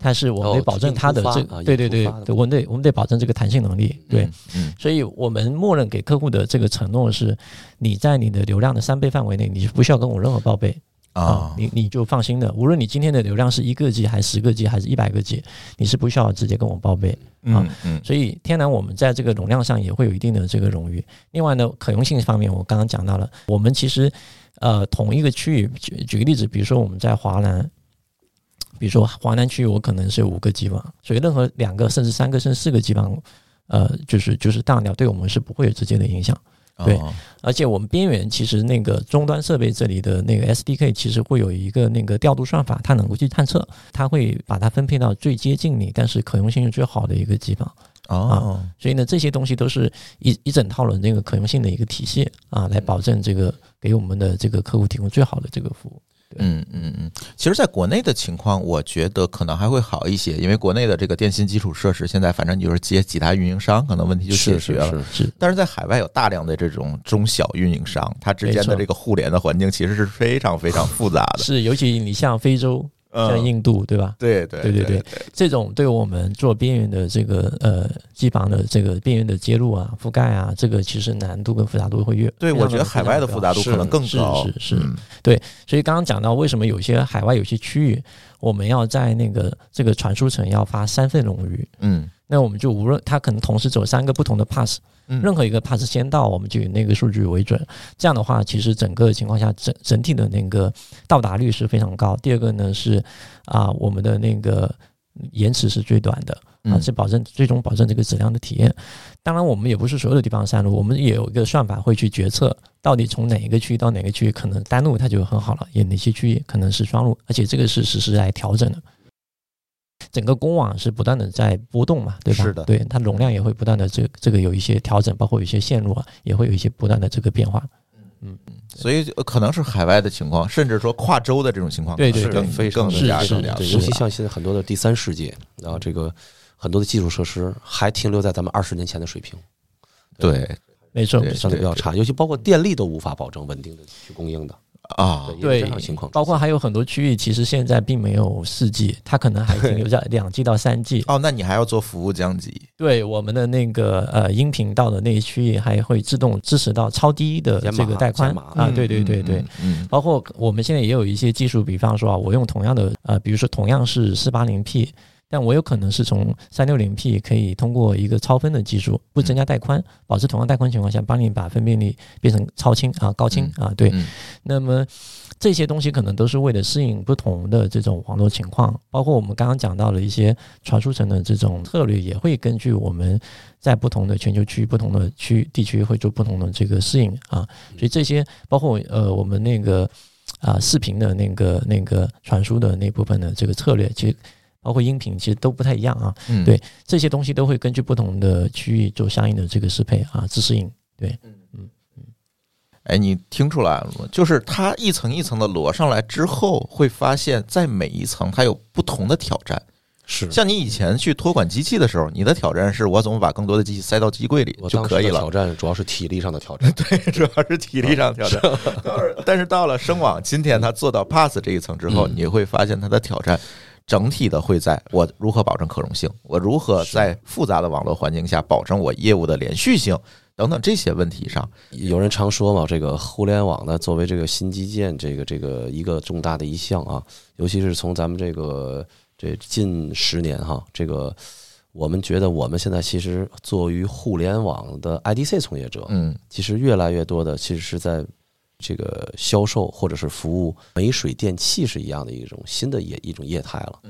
但是我们得哦保证它的这因突发啊对对对我们得我们得保证这个弹性能力，对。所以我们默认给客户的这个承诺是，你在你的流量的三倍范围内，你不需要跟我任何报备啊，你你就放心的，无论你今天的流量是一个 G 还是十个 G 还是一百个 G，你是不需要直接跟我报备。啊嗯所以天然我们在这个容量上也会有一定的这个冗余。另外呢，可用性方面，我刚刚讲到了，我们其实呃同一个区域，举举个例子，比如说我们在华南。比如说华南区域，我可能是五个机房，所以任何两个甚至三个甚至四个机房，呃，就是就是大鸟，对我们是不会有直接的影响。对哦而且我们边缘其实那个终端设备这里的那个 SDK 其实会有一个那个调度算法，它能够去探测，它会把它分配到最接近你，但是可用性是最好的一个机房。哦，所以呢，这些东西都是一一整套的那个可用性的一个体系啊，来保证这个给我们的这个客户提供最好的这个服务。嗯嗯嗯，其实，在国内的情况，我觉得可能还会好一些，因为国内的这个电信基础设施现在反正你就是接几大运营商，可能问题就解决了。是，是但是在海外有大量的这种中小运营商，它之间的这个互联的环境其实是非常非常复杂的。是，尤其你像非洲，像嗯，印度，对吧？对对对对对。对这种对我们做边缘的这个呃机房的这个边缘的接入啊、覆盖啊，这个其实难度跟复杂度会越对，我觉得海外的复杂度可能更是高。是是。对所以刚刚讲到，为什么有些海外有些区域，我们要在那个这个传输层要发三份冗余，嗯那我们就无论它可能同时走三个不同的 pass，嗯任何一个 pass 先到，我们就以那个数据为准。这样的话，其实整个情况下整整体的那个到达率是非常高。第二个呢是啊，我们的那个延迟是最短的啊，嗯是保证最终保证这个质量的体验。当然，我们也不是所有的地方删路，我们也有一个算法会去决策到底从哪一个区域到哪个区域，可能单路它就很好了，也哪些区域可能是双路，而且这个是实时来调整的。整个公网是不断的在波动嘛，对吧？是的。对它容量也会不断的这这个有一些调整，包括有一些线路啊，也会有一些不断的这个变化。嗯。所以呃可能是海外的情况，甚至说跨州的这种情况，对对可能对更更非常的是加更加对，是尤其像现在很多的。第三世界然后，这个很多的基础设施还停留在咱们二十年前的水平，对，对没错。相对比较差，尤其包括电力都无法保证稳定的去供应的，啊对，，情况，包括还有很多区域，其实现在并没有四 G，它可能还停留在两 G 到三 G。哦，那你还要做服务降级对我们的那个呃音频道的那一区域，还会自动支持到超低的这个带宽。啊，对对对对。，嗯包括我们现在也有一些技术，比方说啊，我用同样的呃，比如说同样是四八零 P，但我有可能是从三六零 P 可以通过一个超分的技术，不增加带宽，保持同样带宽情况下，帮你把分辨率变成超清啊、高清啊，对。嗯那么这些东西可能都是为了适应不同的这种网络情况，包括我们刚刚讲到了一些传输层的这种策略，也会根据我们在不同的全球区、不同的区地区会做不同的这个适应啊。所以这些包括呃我们那个啊视频的那个那个传输的那部分的这个策略，其实包括音频其实都不太一样啊。嗯，对这些东西都会根据不同的区域做相应的这个适配啊，自适应。对，嗯嗯嗯哎，你听出来了吗？就是它一层一层的摞上来之后，会发现，在每一层它有不同的挑战。是像你以前去托管机器的时候，你的挑战是我怎么把更多的机器塞到机柜里我就可以了挑，战主要是体力上的挑战，对主要是体力上的挑战。但是到了声网，今天它做到 Pass 这一层之后，嗯你会发现它的挑战整体的会在我如何保证可容性，我如何在复杂的网络环境下保证我业务的连续性等等这些问题上。有人常说嘛，这个互联网呢，作为这个新基建，这个这个一个重大的一项啊，尤其是从咱们这个这近十年哈，这个我们觉得我们现在其实作为互联网的 IDC 从业者，嗯其实越来越多的其实是在这个销售或者是服务煤水电气是一样的一种新的业一种业态了，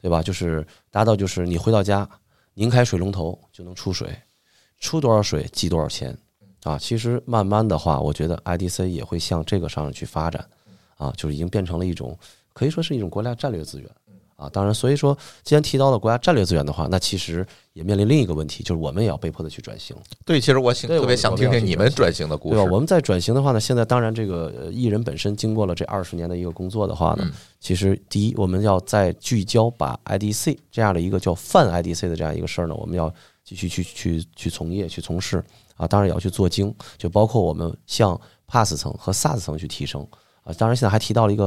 对吧？就是达到就是你回到家拧开水龙头就能出水，出多少水记多少钱啊。其实慢慢的话，我觉得 IDC 也会向这个上面去发展啊，就是已经变成了一种可以说是一种国家战略资源。啊，当然，所以说，既然提到了国家战略资源的话，那其实也面临另一个问题，就是我们也要被迫的去转型。对，其实我想特别想听听你们转型的故对吧？我们在转型的话呢，现在当然这个呃艺人本身经过了这二十年的一个工作的话呢，嗯。其实第一，我们要在聚焦把 IDC 这样的一个叫泛 IDC 的这样一个事儿呢，我们要继续去去去从业去从事啊，当然也要去做精，就包括我们向 Pass 层和 SaaS 层去提升。啊，当然现在还提到了一个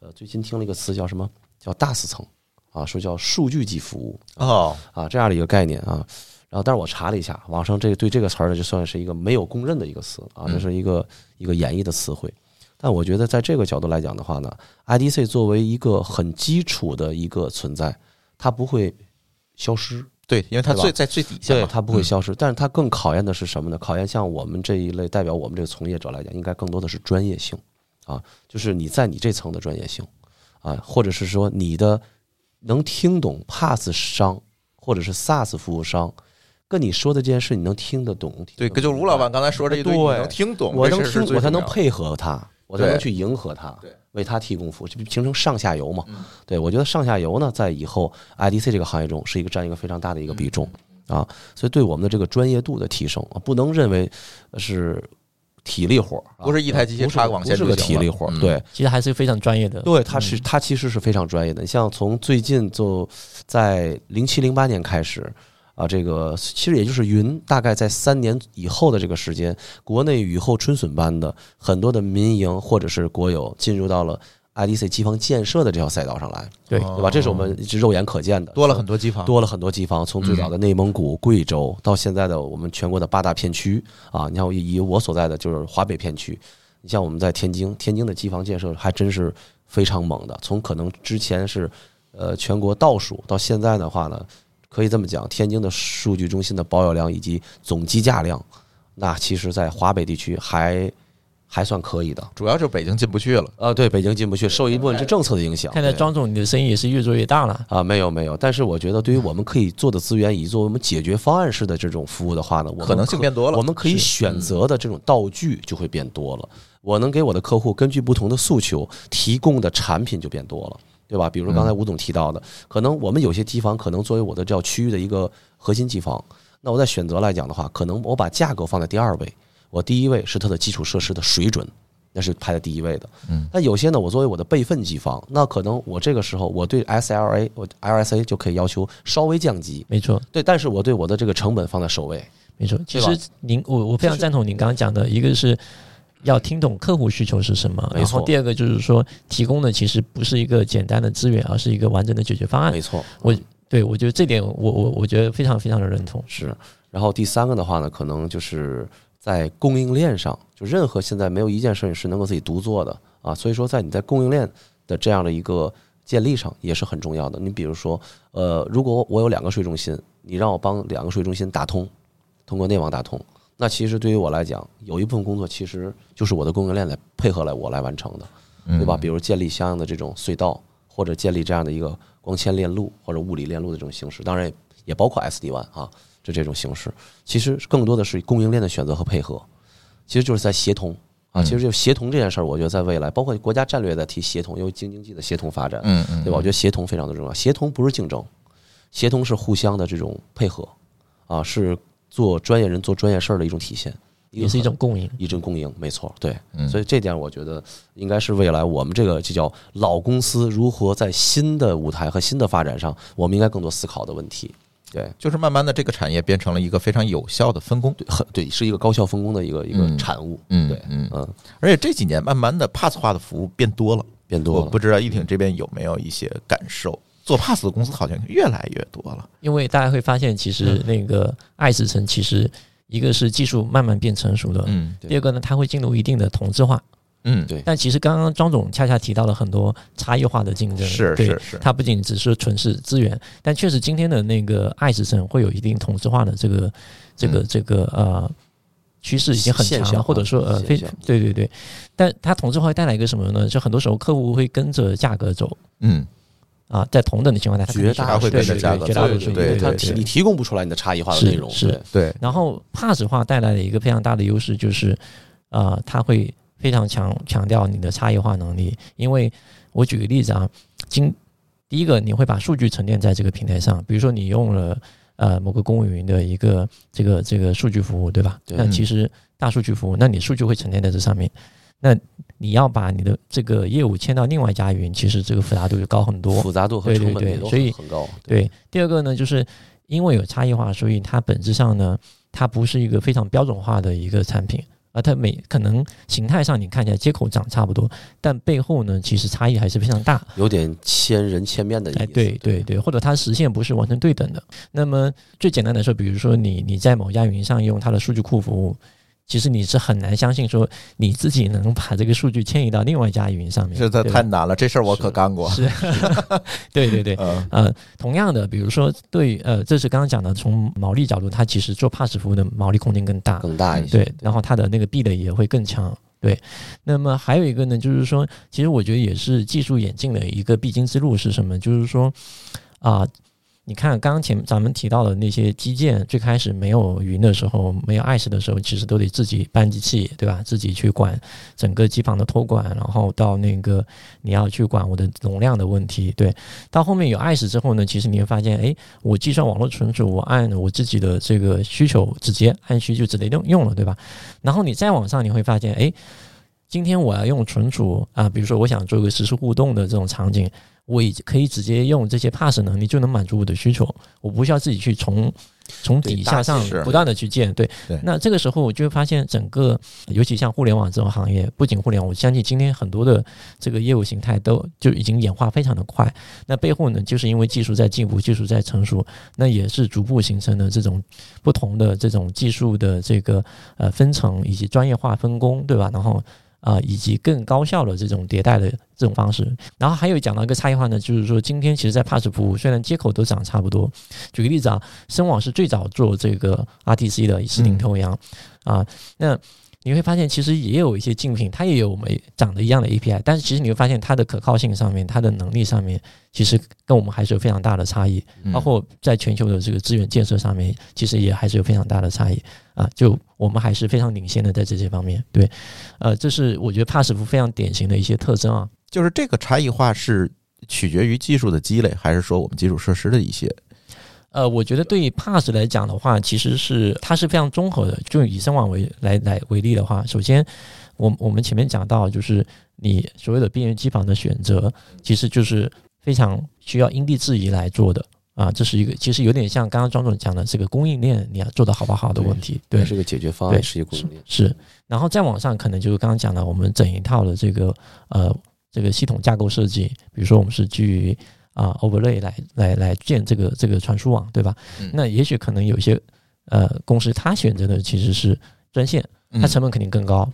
呃，最近听了一个词叫什么？叫 DaaS 层啊，说叫数据级服务，哦，啊，这样的一个概念啊。然后，但是我查了一下，网上这个对这个词儿呢，就算是一个没有公认的一个词啊，这是一个一个演绎的词汇。但我觉得，在这个角度来讲的话呢，IDC 作为一个很基础的一个存在，它不会消失，对，因为它最在最底下它不会嗯消失。但是它更考验的是什么呢？考验像我们这一类代表我们这个从业者来讲，应该更多的是专业性啊，就是你在你这层的专业性啊，或者是说你的能听懂 PaaS 商或者是 SaaS 服务商跟你说的这件事，你能听得懂？对，就吴老板刚才说这一堆，你能听懂，我能听，我才能配合他，我才能去迎合他，为他提供服务，这形成上下游嘛。嗯。对我觉得上下游呢，在以后 IDC 这个行业中是一个占一个非常大的一个比重嗯。啊，所以对我们的这个专业度的提升啊，不能认为是体力活不是一台机器不是插个网线不是个体力活儿，嗯对。其实还是非常专业的。对，它是它其实是非常专业的。你像从最近就在零七零八年开始啊，这个其实也就是云大概在三年以后的这个时间，国内雨后春笋般的很多的民营或者是国有进入到了 IDC 机房建设的这条赛道上来，对对吧？这是我们一直肉眼可见的，多了很多机房，多了很多机房，从最早的内蒙古、贵州到现在的我们全国的八大片区啊，你看以我所在的就是华北片区，你像我们在天津，天津的机房建设还真是非常猛的，从可能之前是呃全国倒数，到现在的话呢，可以这么讲，天津的数据中心的保有量以及总机架量，那其实在华北地区还还算可以的。主要就是北京进不去了。呃，对，北京进不去，受一部分是政策的影响。看来对庄总你的生意也是越做越大了。啊，没有没有，但是我觉得对于我们可以做的资源，以及做我们解决方案式的这种服务的话呢，可能性变多了我们可以选择的这种道具就会变多了。我能给我的客户根据不同的诉求提供的产品就变多了，对吧？比如说刚才吴总提到的，可能我们有些机房可能作为我的叫区域的一个核心机房，那我在选择来讲的话，可能我把价格放在第二位，我第一位是它的基础设施的水准。那是排在第一位的，嗯，那有些呢，我作为我的备份机房，那可能我这个时候我对 SLA 我 LSA 就可以要求稍微降级，没错，对，但是我对我的这个成本放在首位，没错。其实您我我非常赞同您刚刚讲的，一个是要听懂客户需求是什么，没错然后第二个就是说提供的其实不是一个简单的资源，而是一个完整的解决方案没。错，我对我觉得这点我我我觉得非常非常的认同。是。然后第三个的话呢，可能就是在供应链上，就任何现在没有一件事情是能够自己独做的啊，所以说在你在供应链的这样的一个建立上也是很重要的。你比如说，呃，如果我有两个税中心，你让我帮两个税中心打通，通过内网打通，那其实对于我来讲，有一部分工作其实就是我的供应链来配合来我来完成的。嗯对吧？比如建立相应的这种隧道，或者建立这样的一个光纤链路或者物理链路的这种形式，当然也也包括 SD One 啊，就这种形式。其实更多的是供应链的选择和配合，其实就是在协同啊。嗯其实就协同这件事儿，我觉得在未来，包括国家战略在提协同，因为京津冀的协同发展，嗯嗯，对吧？我觉得协同非常的重要。协同不是竞争，协同是互相的这种配合啊，是做专业人做专业事儿的一种体现，也是一种共赢。一种共赢，没错，对。嗯所以这点我觉得应该是未来我们这个就叫老公司如何在新的舞台和新的发展上，我们应该更多思考的问题。对，就是慢慢的这个产业变成了一个非常有效的分工。对，很对，是一个高效分工的一个一个嗯产物。嗯对，嗯嗯，而且这几年慢慢的 Pass 化的服务变多了，变多了。我不知道一挺这边有没有一些感受？做 Pass 的公司好像越来越多了。因为大家会发现，其实嗯那个爱思层其实一个是技术慢慢变成熟了，嗯对第二个呢，它会进入一定的同质化。嗯，对。但其实刚刚庄总恰恰提到了很多差异化的竞争，是是是，它不仅只是纯是资源，但确实今天的那个爱之城会有一定同质化的这个这个嗯。这个呃趋势已经很强了，或者说呃非对对对，但它同质化会带来一个什么呢？就很多时候客户会跟着价格走。嗯。啊，在同等的情况下，他绝大会跟着价格对绝大多数对对它对提你提供不出来你的差异化的是内容。是对。对，然后 Pass 化带来的一个非常大的优势就是，呃，它会非常强强调你的差异化能力。因为我举个例子啊，今第一个你会把数据沉淀在这个平台上，比如说你用了呃某个公务云的一个这个这个数据服务，对吧？对那其实大数据服务，那你数据会沉淀在这上面。那你要把你的这个业务迁到另外一家云，其实这个复杂度就高很多。复杂度和成本也都对所以很很高。对，第二个呢，就是因为有差异化，所以它本质上呢，它不是一个非常标准化的一个产品，而它每可能形态上你看起来接口长差不多，但背后呢，其实差异还是非常大。有点千人千面的意思。哎，对对对，或者它实现不是完全对等的。那么最简单的说，比如说你你在某家云上用它的数据库服务。其实你是很难相信说你自己能把这个数据迁移到另外一家云上面，这太难了，这事儿我可干过。是，对对对，嗯呃，同样的，比如说对，呃，这是刚刚讲的，从毛利角度，它其实做 Pass 服务的毛利空间更大，更大一些。对，然后它的那个壁垒也会更强，对，那么还有一个呢，就是说，其实我觉得也是技术演进的一个必经之路是什么？就是说啊。你看，刚刚前咱们提到的那些基建，最开始没有云的时候，没有 ICE 的时候，其实都得自己搬机器，对吧？自己去管整个机房的托管，然后到那个你要去管我的容量的问题，对。到后面有 ICE 之后呢，其实你会发现，哎，我计算网络存储，我按我自己的这个需求，直接按需就直接用用了，对吧？然后你再往上，你会发现，哎，今天我要用存储啊，比如说我想做个实时互动的这种场景。我已可以直接用这些 pass 能力就能满足我的需求，我不需要自己去从从底下上不断的去建。对，那这个时候我就会发现，整个尤其像互联网这种行业，不仅互联网，我相信今天很多的这个业务形态都就已经演化非常的快。那背后呢，就是因为技术在进步，技术在成熟，那也是逐步形成的这种不同的这种技术的这个呃分层以及专业化分工，对吧？然后。啊，以及更高效的这种迭代的这种方式，然后还有讲到一个差异化呢，就是说今天其实，在 Pass 服务虽然接口都长差不多，举个例子啊，深网是最早做这个 RTC 的，是领头羊啊，那。你会发现，其实也有一些竞品，它也有我们长得一样的 API，但是其实你会发现它的可靠性上面，它的能力上面，其实跟我们还是有非常大的差异。包括在全球的这个资源建设上面，其实也还是有非常大的差异啊。就我们还是非常领先的在这些方面。对，呃，这是我觉得 Pass 服非常典型的一些特征啊。就是这个差异化是取决于技术的积累，还是说我们基础设施的一些？呃，我觉得对于 Pass 来讲的话，其实是它是非常综合的。就以深网为来来为例的话，首先，我我们前面讲到，就是你所有的边缘机房的选择，其实就是非常需要因地制宜来做的啊。这是一个其实有点像刚刚庄总讲的这个供应链，你要做的好不好的问题。对，是个解决方案，是一个供应链。是，然后再往上，可能就是刚刚讲的，我们整一套的这个呃这个系统架构设计，比如说我们是基于。啊，overlay 来来来建这个这个传输网，对吧？那也许可能有些呃公司，它选择的其实是专线，它成本肯定更高。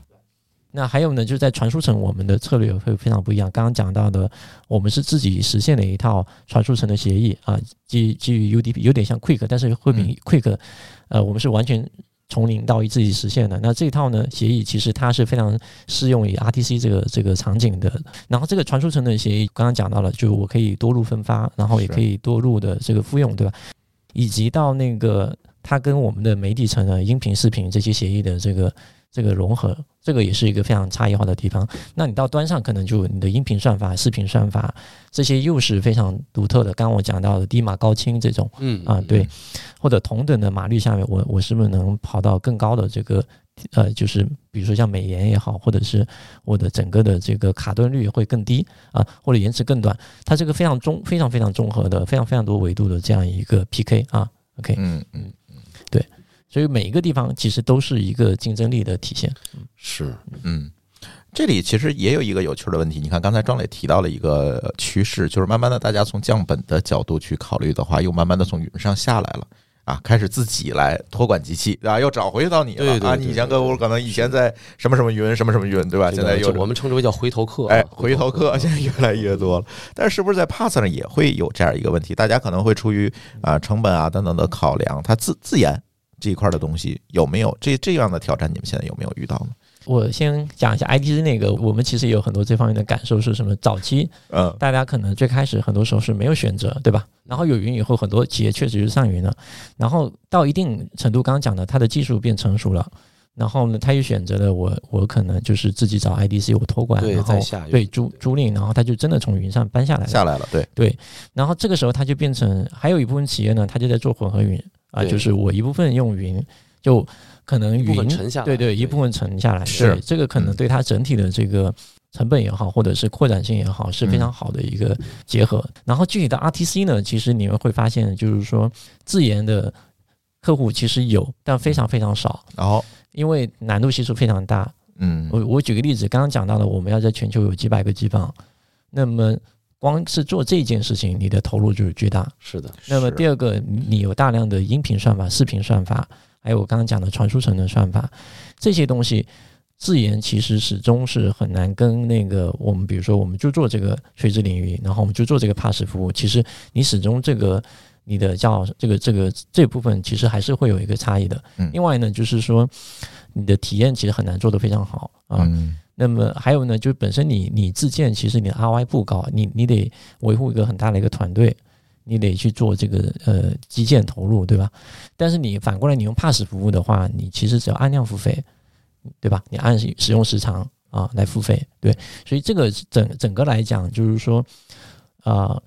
那还有呢，就是在传输层，我们的策略会非常不一样。刚刚讲到的，我们是自己实现了一套传输层的协议啊，基基于 UDP，有点像 Quick，但是会比 Quick，呃，我们是完全。从零到一自己实现的，那这套呢协议其实它是非常适用于 RTC 这个这个场景的。然后这个传输层的协议刚刚讲到了，就我可以多路分发，然后也可以多路的这个复用，对吧？以及到那个它跟我们的媒体层的音频、视频这些协议的这个。这个融合，这个也是一个非常差异化的地方。那你到端上，可能就你的音频算法、视频算法这些又是非常独特的。刚刚我讲到的低码高清这种，嗯啊对，或者同等的码率下面，我我是不是能跑到更高的这个呃，就是比如说像美颜也好，或者是我的整个的这个卡顿率会更低啊，或者延迟更短？它这个非常综非常非常综合的，非常非常多维度的这样一个 PK 啊，OK，嗯嗯。所以每一个地方其实都是一个竞争力的体现。是，嗯，这里其实也有一个有趣的问题。你看，刚才庄磊提到了一个趋势，就是慢慢的，大家从降本的角度去考虑的话，又慢慢的从云上下来了啊，开始自己来托管机器，对吧？又找回到你了啊！你以前客户可能以前在什么什么云，什么什么云，对吧？现在又我们称之为叫回头客，哎，回头客现在越来越多了。但是，是不是在 Pass 上也会有这样一个问题？大家可能会出于啊成本啊等等的考量，它自自研。这一块的东西有没有这这样的挑战？你们现在有没有遇到呢？我先讲一下 IDC 那个，我们其实也有很多这方面的感受是什么？早期，嗯，大家可能最开始很多时候是没有选择，对吧？然后有云以后，很多企业确实是上云了。然后到一定程度，刚刚讲的，它的技术变成熟了，然后呢，他又选择了我，我可能就是自己找 IDC 我托管，然后对租租赁，然后他就真的从云上搬下来了，下来了，对对。然后这个时候，他就变成还有一部分企业呢，他就在做混合云。啊，就是我一部分用云，就可能云对对一部分沉下来，是这个可能对它整体的这个成本也好，或者是扩展性也好，是非常好的一个结合。然后具体的 RTC 呢，其实你们会发现，就是说自研的客户其实有，但非常非常少。然后因为难度系数非常大，嗯，我我举个例子，刚刚讲到了，我们要在全球有几百个机房，那么。光是做这件事情，你的投入就是巨大。是的。那么第二个，你有大量的音频算法、视频算法，还有我刚刚讲的传输层的算法，这些东西自研其实始终是很难跟那个我们，比如说我们就做这个垂直领域，然后我们就做这个 pass 服务，其实你始终这个你的叫这个这个这部分其实还是会有一个差异的。另外呢，就是说。你的体验其实很难做得非常好啊，啊。嗯那么还有呢，就是本身你你自建，其实你的 ROI 不高，你你得维护一个很大的一个团队，你得去做这个呃基建投入，对吧？但是你反过来，你用 Pass 服务的话，你其实只要按量付费，对吧？你按使用时长啊来付费，对。所以这个整整个来讲，就是说，啊、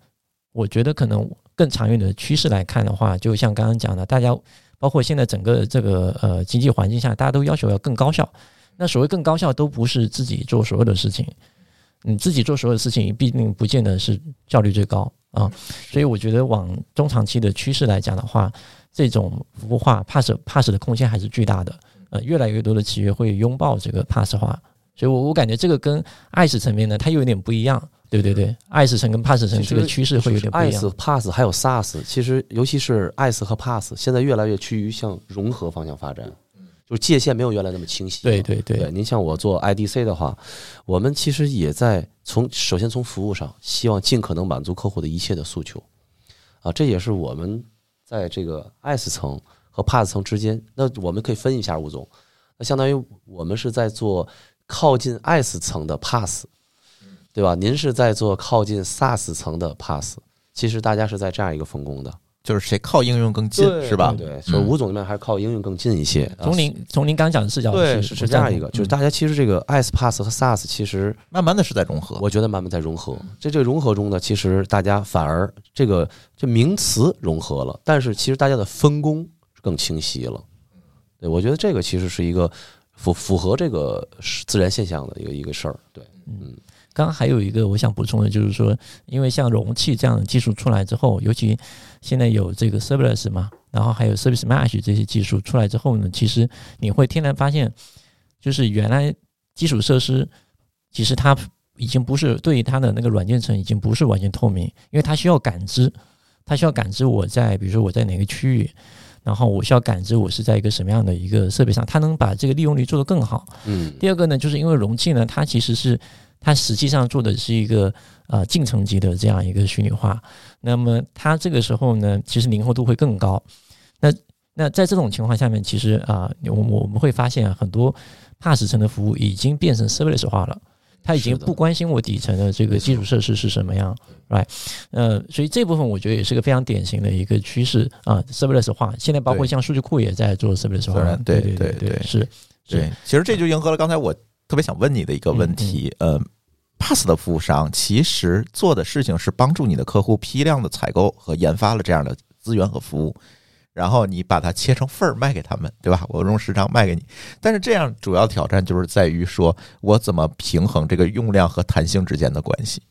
我觉得可能更长远的趋势来看的话，就像刚刚讲的，大家包括现在整个这个呃经济环境下，大家都要求要更高效。那所谓更高效，都不是自己做所有的事情，你自己做所有的事情，必定不见得是效率最高啊。所以我觉得往中长期的趋势来讲的话，这种服务化 pass pass 的空间还是巨大的。呃，越来越多的企业会拥抱这个 pass 化，所以我我感觉这个跟 ICE 层面呢，它又有点不一样。对对对，ICE 层跟 pass 层这个趋势会有点不一样 ICE、。Pass 还有 SaaS，其实尤其是 ICE 和 Pass，现在越来越趋于向融合方向发展，就界限没有原来那么清晰。对对对对，您像我做 IDC 的话，我们其实也在从首先从服务上，希望尽可能满足客户的一切的诉求，啊，这也是我们在这个 S 层和 Pass 层之间，那我们可以分一下，吴总，那相当于我们是在做靠近 S 层的 Pass，对吧？您是在做靠近 SaaS 层的 Pass，其实大家是在这样一个分工的，就是谁靠应用更近是吧？对，所以吴总那边还是靠应用更近一些。啊从您从您刚讲的视角对是是这样一个，就是嗯大家其实这个 IS Pass 和 SaaS 其实慢慢的是在融合。我觉得慢慢在融合。在这个融合中呢，其实大家反而这个这名词融合了，但是其实大家的分工更清晰了。对，我觉得这个其实是一个符符合这个自然现象的一个一个事儿。对，刚刚还有一个我想补充的，就是说，因为像容器这样的技术出来之后，尤其现在有这个 serverless 嘛，然后还有 service mesh 这些技术出来之后呢，其实你会天然发现，就是原来基础设施其实它已经不是对于它的那个软件层已经不是完全透明，因为它需要感知，它需要感知我在比如说我在哪个区域。然后我需要感知我是在一个什么样的一个设备上，它能把这个利用率做得更好。嗯，第二个呢，就是因为容器呢，它其实是它实际上做的是一个呃进程级的这样一个虚拟化，那么它这个时候呢，其实灵活度会更高。那那在这种情况下面，其实啊、我们我们会发现啊，很多 PaaS 层的服务已经变成 serverless 化了。它已经不关心我底层的这个基础设施是什么样，right？呃，所以这部分我觉得也是个非常典型的一个趋势啊，serverless 化。现在包括像数据库也在做 serverless 化，对对对对对是对，其实这就迎合了刚才我特别想问你的一个问题，呃。Pass 的服务商其实做的事情是帮助你的客户批量的采购和研发了这样的资源和服务，然后你把它切成份儿卖给他们，对吧？我用时长卖给你。但是这样主要挑战就是在于说我怎么平衡这个用量和弹性之间的关系。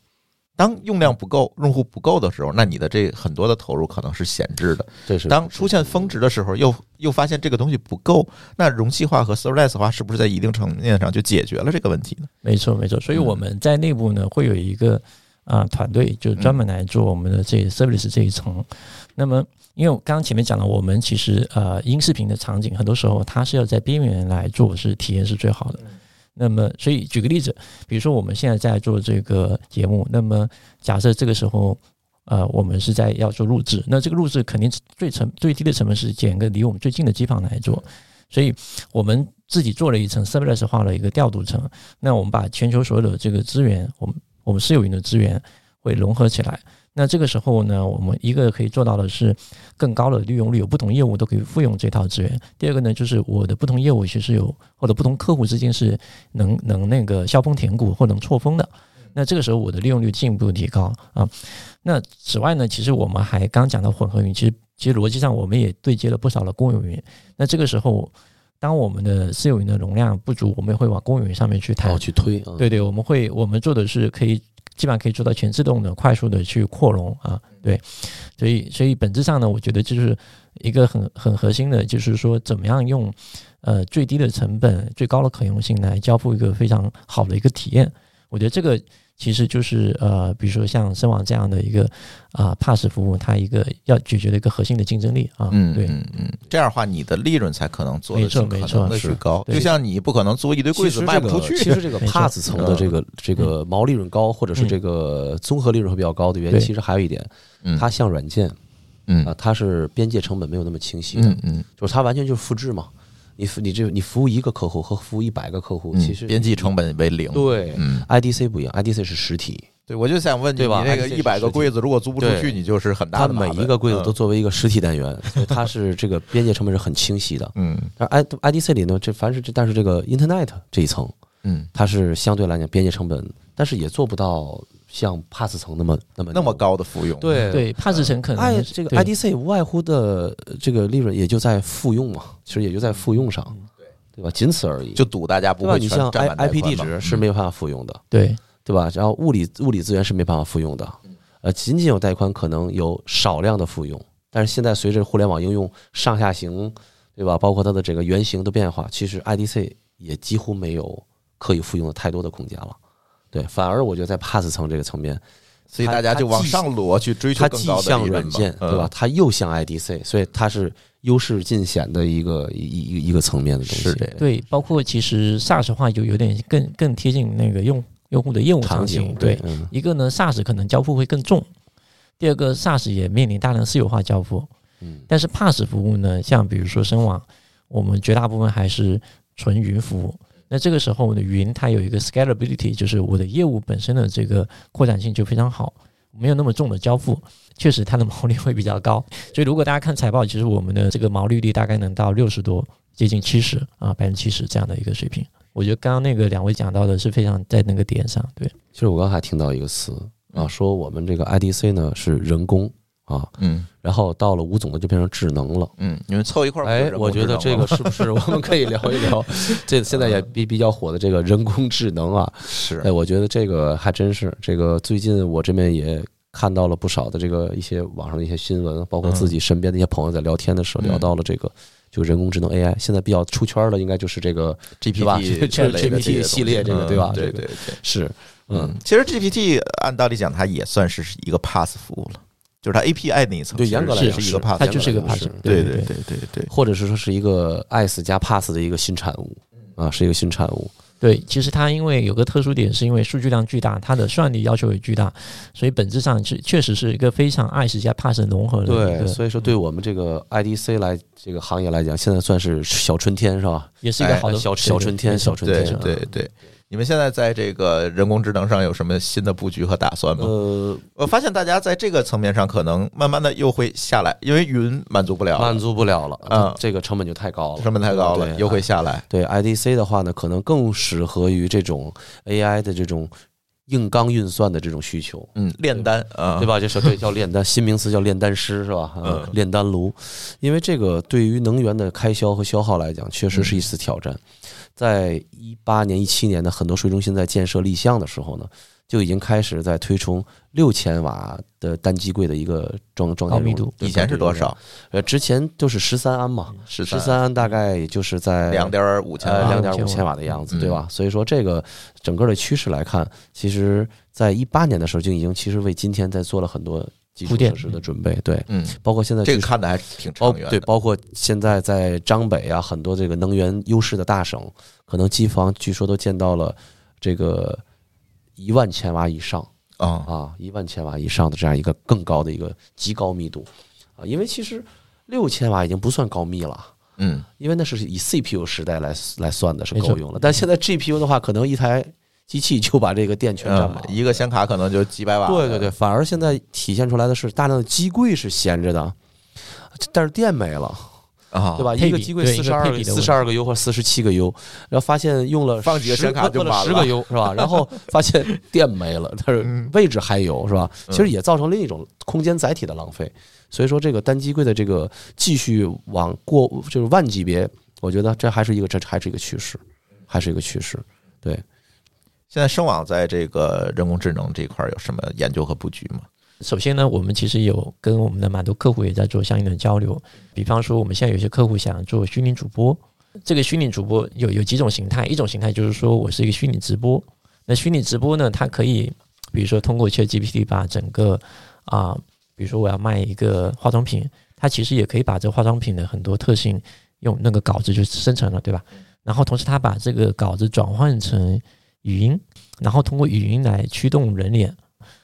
当用量不够、用户不够的时候，那你的这很多的投入可能是闲置的。这是当出现峰值的时候，又又发现这个东西不够，那容器化和 serverless 化是不是在一定层面上就解决了这个问题呢？没错，没错。所以我们在内部呢会有一个啊、团队，就专门来做我们的这 service 这一层。那么，因为我刚刚前面讲了，我们其实呃音视频的场景，很多时候它是要在边缘来做，是体验是最好的。那么，所以举个例子，比如说我们现在在做这个节目，那么假设这个时候。呃，我们是在要做录制，那这个录制肯定最成最低的成本是捡个离我们最近的机房来做，所以我们自己做了一层 serverless 化了一个调度层，那我们把全球所有的这个资源，我们我们私有云的资源会融合起来。那这个时候呢，我们一个可以做到的是更高的利用率，有不同业务都可以复用这套资源。第二个呢，就是我的不同业务其实有或者不同客户之间是能能那个削峰填谷或能错峰的。那这个时候我的利用率进一步提高啊。那此外呢，其实我们还刚刚讲到混合云，其实其实逻辑上我们也对接了不少的公有云。那这个时候，当我们的私有云的容量不足，我们也会往公有云上面去谈然后。去推啊，对对，我们会我们做的是可以基本上可以做到全自动的、快速的去扩容啊。对，所以所以本质上呢，我觉得就是一个很很核心的，就是说怎么样用呃最低的成本、最高的可用性来交付一个非常好的一个体验。我觉得这个其实就是呃，比如说像深网这样的一个啊、Pass 服务，它一个要解决的一个核心的竞争力啊。嗯对。嗯嗯，这样的话你的利润才可能做的没错尽可能的是去高。就像你不可能做一堆柜子卖不出去，其实这个 Pass 层的这个这个毛利润高，或者是嗯这个综合利润会比较高的原因，其实还有一点，嗯它像软件嗯啊，它是边界成本没有那么清晰的嗯，嗯就是它完全就是复制嘛。你服你这你服务一个客户和服务一百个客户，嗯其实边际成本为零。对嗯，IDC 不一样，IDC 是实体，对，我就想问你，对吧你那个一百个柜子如果租不出去，你就是很大它的麻烦每一个柜子都嗯作为一个实体单元，所以它是这个边界成本是很清晰的。嗯但 I IDC 里呢，这凡是这但是这个 Internet 这一层，嗯它是相对来讲边界成本，但是也做不到像 Pass 层那么那么那么。高的复用，对对 Pass 层可能 I 是这个对 IDC 无外乎的呃这个利润也就在复用嘛，其实也就在复用上，对对吧？仅此而已。就赌大家不？会全你像占 I 满带 IP 地址是没有办法复用的，对对吧？然后物理物理资源是没办法复用的，呃，仅仅有带宽可能有少量的复用，但是现在随着互联网应用上下行，对吧？包括它的这个原型的变化，其实 IDC 也几乎没有可以复用的太多的空间了。对，反而我觉得在 Pass 层这个层面，所以大家就往上摞去追求它更高的既像软件，嗯对吧？？它又像 IDC，所以它是优势尽显的一个一一一个层面的东西。是对，包括其实 SaaS 的话就有点更更贴近那个用用户的业务场场景景，对，嗯，一个呢，SaaS 可能交付会更重；第二个，SaaS 也面临大量私有化交付。嗯但是 Pass 服务呢，像比如说深网，我们绝大部分还是纯云服务。那这个时候呢，云它有一个 scalability，就是我的业务本身的这个扩展性就非常好，没有那么重的交付，确实它的毛利会比较高。所以如果大家看财报，其实我们的这个毛利率大概能到六十多，接近七十啊，百分之七十这样的一个水平。我觉得刚刚那个两位讲到的是非常在那个点上，对。其实我刚才听到一个词啊，说我们这个 IDC 呢是人工啊，嗯。然后到了吴总呢就变成智能了。嗯，你们凑一块儿哎我觉得这个是不是我们可以聊一聊？这现在也比比较火的这个人工智能啊？是。哎，我觉得这个还真是这个最近我这边也看到了不少的这个一些网上的一些新闻，包括自己身边的一些朋友在聊天的时候嗯。聊到了这个。就人工智能 AI，现在比较出圈的应该就是这个 GPT GPT 系列这个对吧？对对对，是嗯。嗯，，其实 GPT 按道理讲，它也算是一个 Pass 服务了，就是它 API 那一层，对严格来讲是一个 Pass，它就是一个严格来 PaaS，对对对对对，或者是说是一个 IaaS 加 Pass 的一个新产物啊，是一个新产物。对，其实它因为有个特殊点，是因为数据量巨大，它的算力要求也巨大，所以本质上是确实是一个非常 IaaS 加 pass 融合的一对，所以说对我们这个 IDC 来这个行业来讲，现在算是小春天是吧？也是一个好的小小春天，小春对天。对对。你们现在在这个人工智能上有什么新的布局和打算吗？呃，我发现大家在这个层面上可能慢慢的又会下来，因为云满足不了，满足不了了，嗯这个成本就太高了，成本太高了，对又会下来。对 IDC 的话呢，可能更适合于这种 AI 的这种硬刚运算的这种需求。嗯，炼丹啊，对？吧？就是对叫炼丹，新名词叫炼丹师是吧？啊嗯，炼丹炉，因为这个对于能源的开销和消耗来讲，确嗯实是一次挑战。在一八年、一七年的很多水中心在建设立项的时候呢，就已经开始在推崇六千瓦的单机柜的一个装装电容高密度以前是多少？？呃，之前就是十三安嘛，十十三安大概也就是在两点五千瓦呃两点五千瓦的样子，嗯对吧？所以说这个整个的趋势来看，其实在一八年的时候就已经其实为今天在做了很多基础铺垫设施的准备，对，嗯，包括现在这个看的还挺包长远的。对，包括现在在张北啊，很多这个能源优势的大省，可能机房据说都建到了这个一万千瓦以上啊，啊，一万千瓦以上的这样一个更高的一个极高密度啊，因为其实六千瓦已经不算高密了。嗯，因为那是以 CPU 时代来来算的，是够用了。但现在 GPU 的话，可能一台机器就把这个电全占满。嗯一个显卡可能就几百瓦。对对对，，反而现在体现出来的是大量的机柜是闲着的，但是电没了，啊，对吧？一个机柜四十二四十二个 U 或四十七个 U，然后发现用了放几个显卡就满了十个 U 是吧？然后 发现电没了，但是嗯位置还有是吧？其实也造成另一种空间载体的浪费。所以说，这个单机柜的这个继续往过就是万级别，我觉得这还是一个这还是一个趋势，还是一个趋势。对，现在声网在这个人工智能这块儿有什么研究和布局吗？首先呢，我们其实有跟我们的蛮多客户也在做相应的交流。比方说，我们现在有些客户想做虚拟主播，这个虚拟主播有有几种形态，一种形态就是说我是一个虚拟直播。那虚拟直播呢，它可以比如说通过 ChatGPT 把整个啊、比如说我要卖一个化妆品，它其实也可以把这化妆品的很多特性用那个稿子就生成了，对吧？然后同时它把这个稿子转换成语音，然后通过语音来驱动人脸，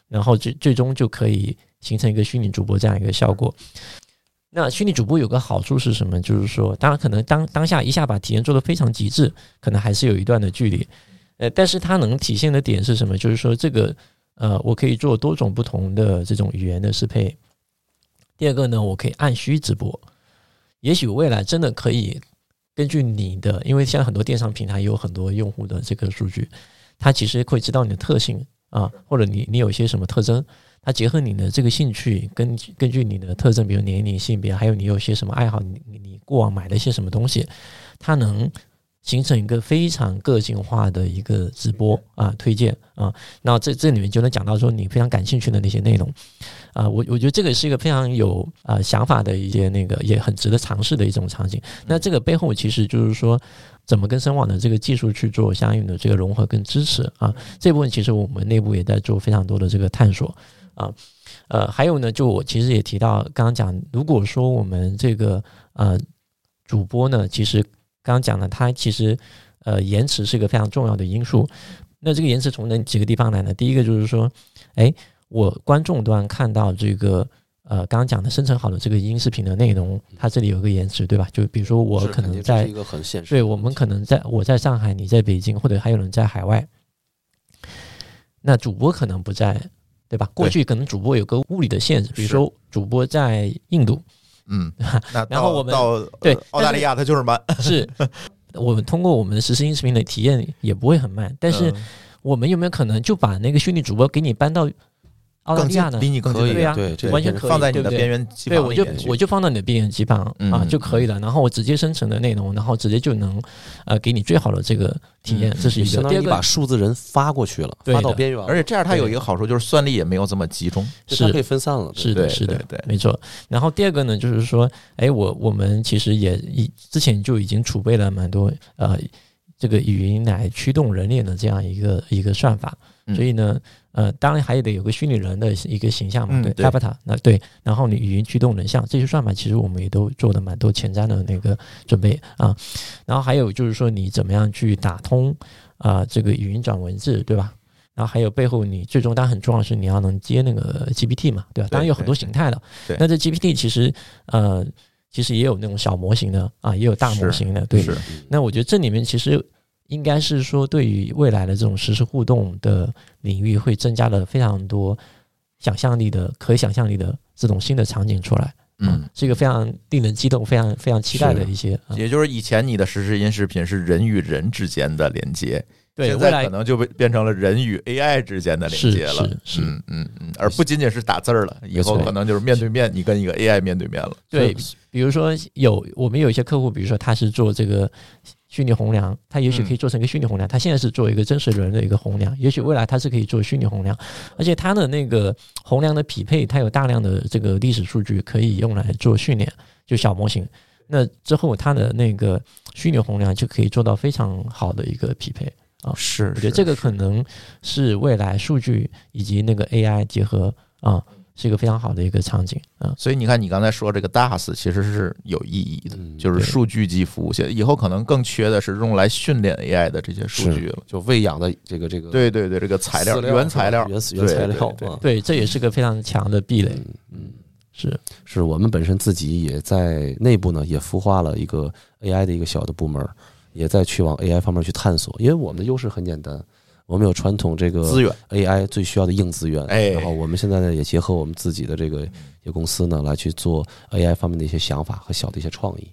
然后最最终就可以形成一个虚拟主播这样一个效果。那虚拟主播有个好处是什么？就是说，当然可能当当下一下把体验做得非常极致，可能还是有一段的距离。呃，但是它能体现的点是什么？就是说，这个呃，我可以做多种不同的这种语言的适配。第二个呢，我可以按需直播。也许未来真的可以根据你的，因为现在很多电商平台有很多用户的这个数据，它其实会知道你的特性啊，或者你你有一些什么特征，它结合你的这个兴趣，根根据你的特征，比如年龄、性别，还有你有些什么爱好，你你你过往买了一些什么东西，它能。形成一个非常个性化的一个直播啊，推荐啊，那这这里面就能讲到说你非常感兴趣的那些内容啊，我我觉得这个是一个非常有啊想法的一些那个也很值得尝试的一种场景。那这个背后其实就是说，怎么跟深网的这个技术去做相应的这个融合跟支持啊，这部分其实我们内部也在做非常多的这个探索啊，呃，还有呢，就我其实也提到刚刚讲，如果说我们这个呃主播呢，其实。刚刚讲了，它其实呃延迟是一个非常重要的因素。那这个延迟从哪几个地方来呢？第一个就是说，哎，我观众端看到这个呃刚刚讲的生成好的这个音视频的内容，它这里有个延迟，对吧？就比如说我可能在一个很现实，对我们可能在我在上海，你在北京，或者还有人在海外，那主播可能不在，对吧？过去可能主播有个物理的限制，比如说主播在印度。嗯，那然后我们到对澳大利亚，它就是慢。是我们通过我们的实时音视频的体验也不会很慢，但是我们有没有可能就把那个虚拟主播给你搬到？澳大利亚呢？离你更近，对呀，对，完全可以，放在你的边缘机对，我就我就放到你的边缘机旁啊就可以了。然后我直接生成的内容，然后直接就能呃给你最好的这个体验。这是一个。第二个，把数字人发过去了，发到边缘，而且这样它有一个好处，就是算力也没有这么集中，是可以分散了。是的，是的，对，没错。然后第二个呢，就是说，哎，我我们其实也以之前就已经储备了蛮多呃这个语音来驱动人脸的这样一个一个算法，所以呢。呃，当然还得有个虚拟人的一个形象嘛，对，avatar，那对，然后你语音驱动人像这些算法，其实我们也都做的蛮多前瞻的那个准备啊。然后还有就是说，你怎么样去打通啊这个语音转文字，对吧？然后还有背后你最终当然很重要的是你要能接那个 GPT 嘛，对吧？当然有很多形态的，那这 GPT 其实呃其实也有那种小模型的啊，也有大模型的，对。那我觉得这里面其实。应该是说，对于未来的这种实时互动的领域，会增加了非常多想象力的、可想象力的这种新的场景出来。嗯，是一个非常令人激动、非常非常期待的一些。也就是以前你的实时音视频是人与人之间的连接，对，现在可能就变变成了人与 AI 之间的连接了。是，嗯嗯嗯，而不仅仅是打字儿了，以后可能就是面对面，你跟一个 AI 面对面了。对，比如说有我们有一些客户，比如说他是做这个。虚拟红娘，它也许可以做成一个虚拟红娘。它现在是做一个真实人的一个红娘，也许未来它是可以做虚拟红娘，而且它的那个红娘的匹配，它有大量的这个历史数据可以用来做训练，就小模型。那之后它的那个虚拟红娘就可以做到非常好的一个匹配啊。是，我觉得这个可能是未来数据以及那个 AI 结合啊。是一个非常好的一个场景啊，所以你看，你刚才说这个 DAS 其实是有意义的，就是数据及服务。现在以后可能更缺的是用来训练 AI 的这些数据了，就喂养的这个这个。对对对，这个材料原材料原原材料对，这也是个非常强的壁垒。嗯，是是我们本身自己也在内部呢，也孵化了一个 AI 的一个小的部门，也在去往 AI 方面去探索。因为我们的优势很简单。我们有传统这个资源 AI 最需要的硬资源，哎，然后我们现在呢也结合我们自己的这个一些公司呢来去做 AI 方面的一些想法和小的一些创意，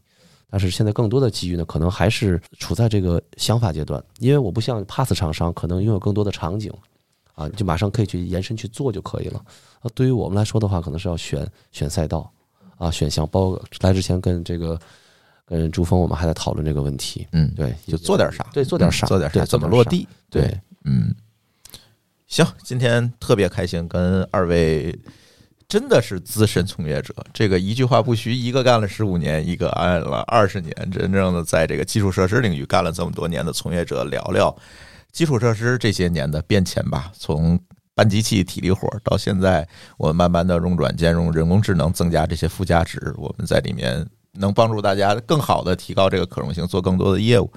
但是现在更多的机遇呢可能还是处在这个想法阶段，因为我不像 Pass 厂商可能拥有更多的场景，啊，就马上可以去延伸去做就可以了。那对于我们来说的话，可能是要选选赛道啊，选项。包括来之前跟这个跟朱峰我们还在讨论这个问题，嗯，对，就做点啥，对，做点啥，做点啥，怎么落地，对。嗯，行，今天特别开心，跟二位真的是资深从业者，这个一句话不虚，一个干了十五年，一个干了二十年，真正的在这个基础设施领域干了这么多年的从业者，聊聊基础设施这些年的变迁吧。从搬机器、体力活到现在，我们慢慢的用软件、用，人工智能增加这些附加值，我们在里面能帮助大家更好的提高这个可用性，做更多的业务。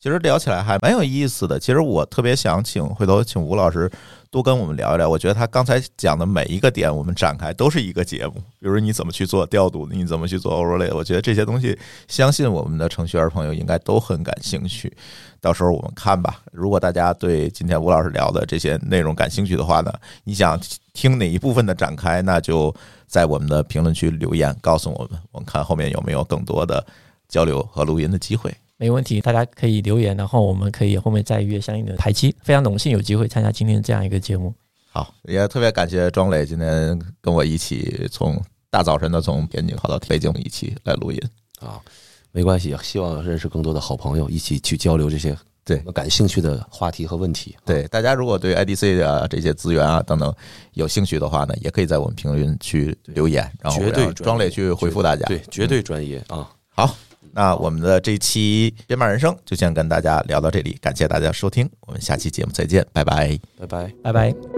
其实聊起来还蛮有意思的。其实我特别想请回头请吴老师多跟我们聊一聊。我觉得他刚才讲的每一个点，我们展开都是一个节目。比如你怎么去做调度，你怎么去做 overlay，我觉得这些东西，相信我们的程序员朋友应该都很感兴趣。到时候我们看吧。如果大家对今天吴老师聊的这些内容感兴趣的话呢，你想听哪一部分的展开，那就在我们的评论区留言告诉我们，我们看后面有没有更多的交流和录音的机会。没问题，大家可以留言，然后我们可以后面再约相应的排期。非常荣幸有机会参加今天这样一个节目。好，也特别感谢庄磊今天跟我一起从大早晨的从边境跑到北京一起来录音啊，没关系，希望认识更多的好朋友，一起去交流这些对感兴趣的话题和问题。对，大家如果对 IDC 啊这些资源啊等等有兴趣的话呢，也可以在我们评论区留言，然后绝对庄磊去回复大家。对，绝对专业啊。好。那我们的这期《编码人生》就先跟大家聊到这里，感谢大家收听，我们下期节目再见，拜拜，拜拜，拜拜。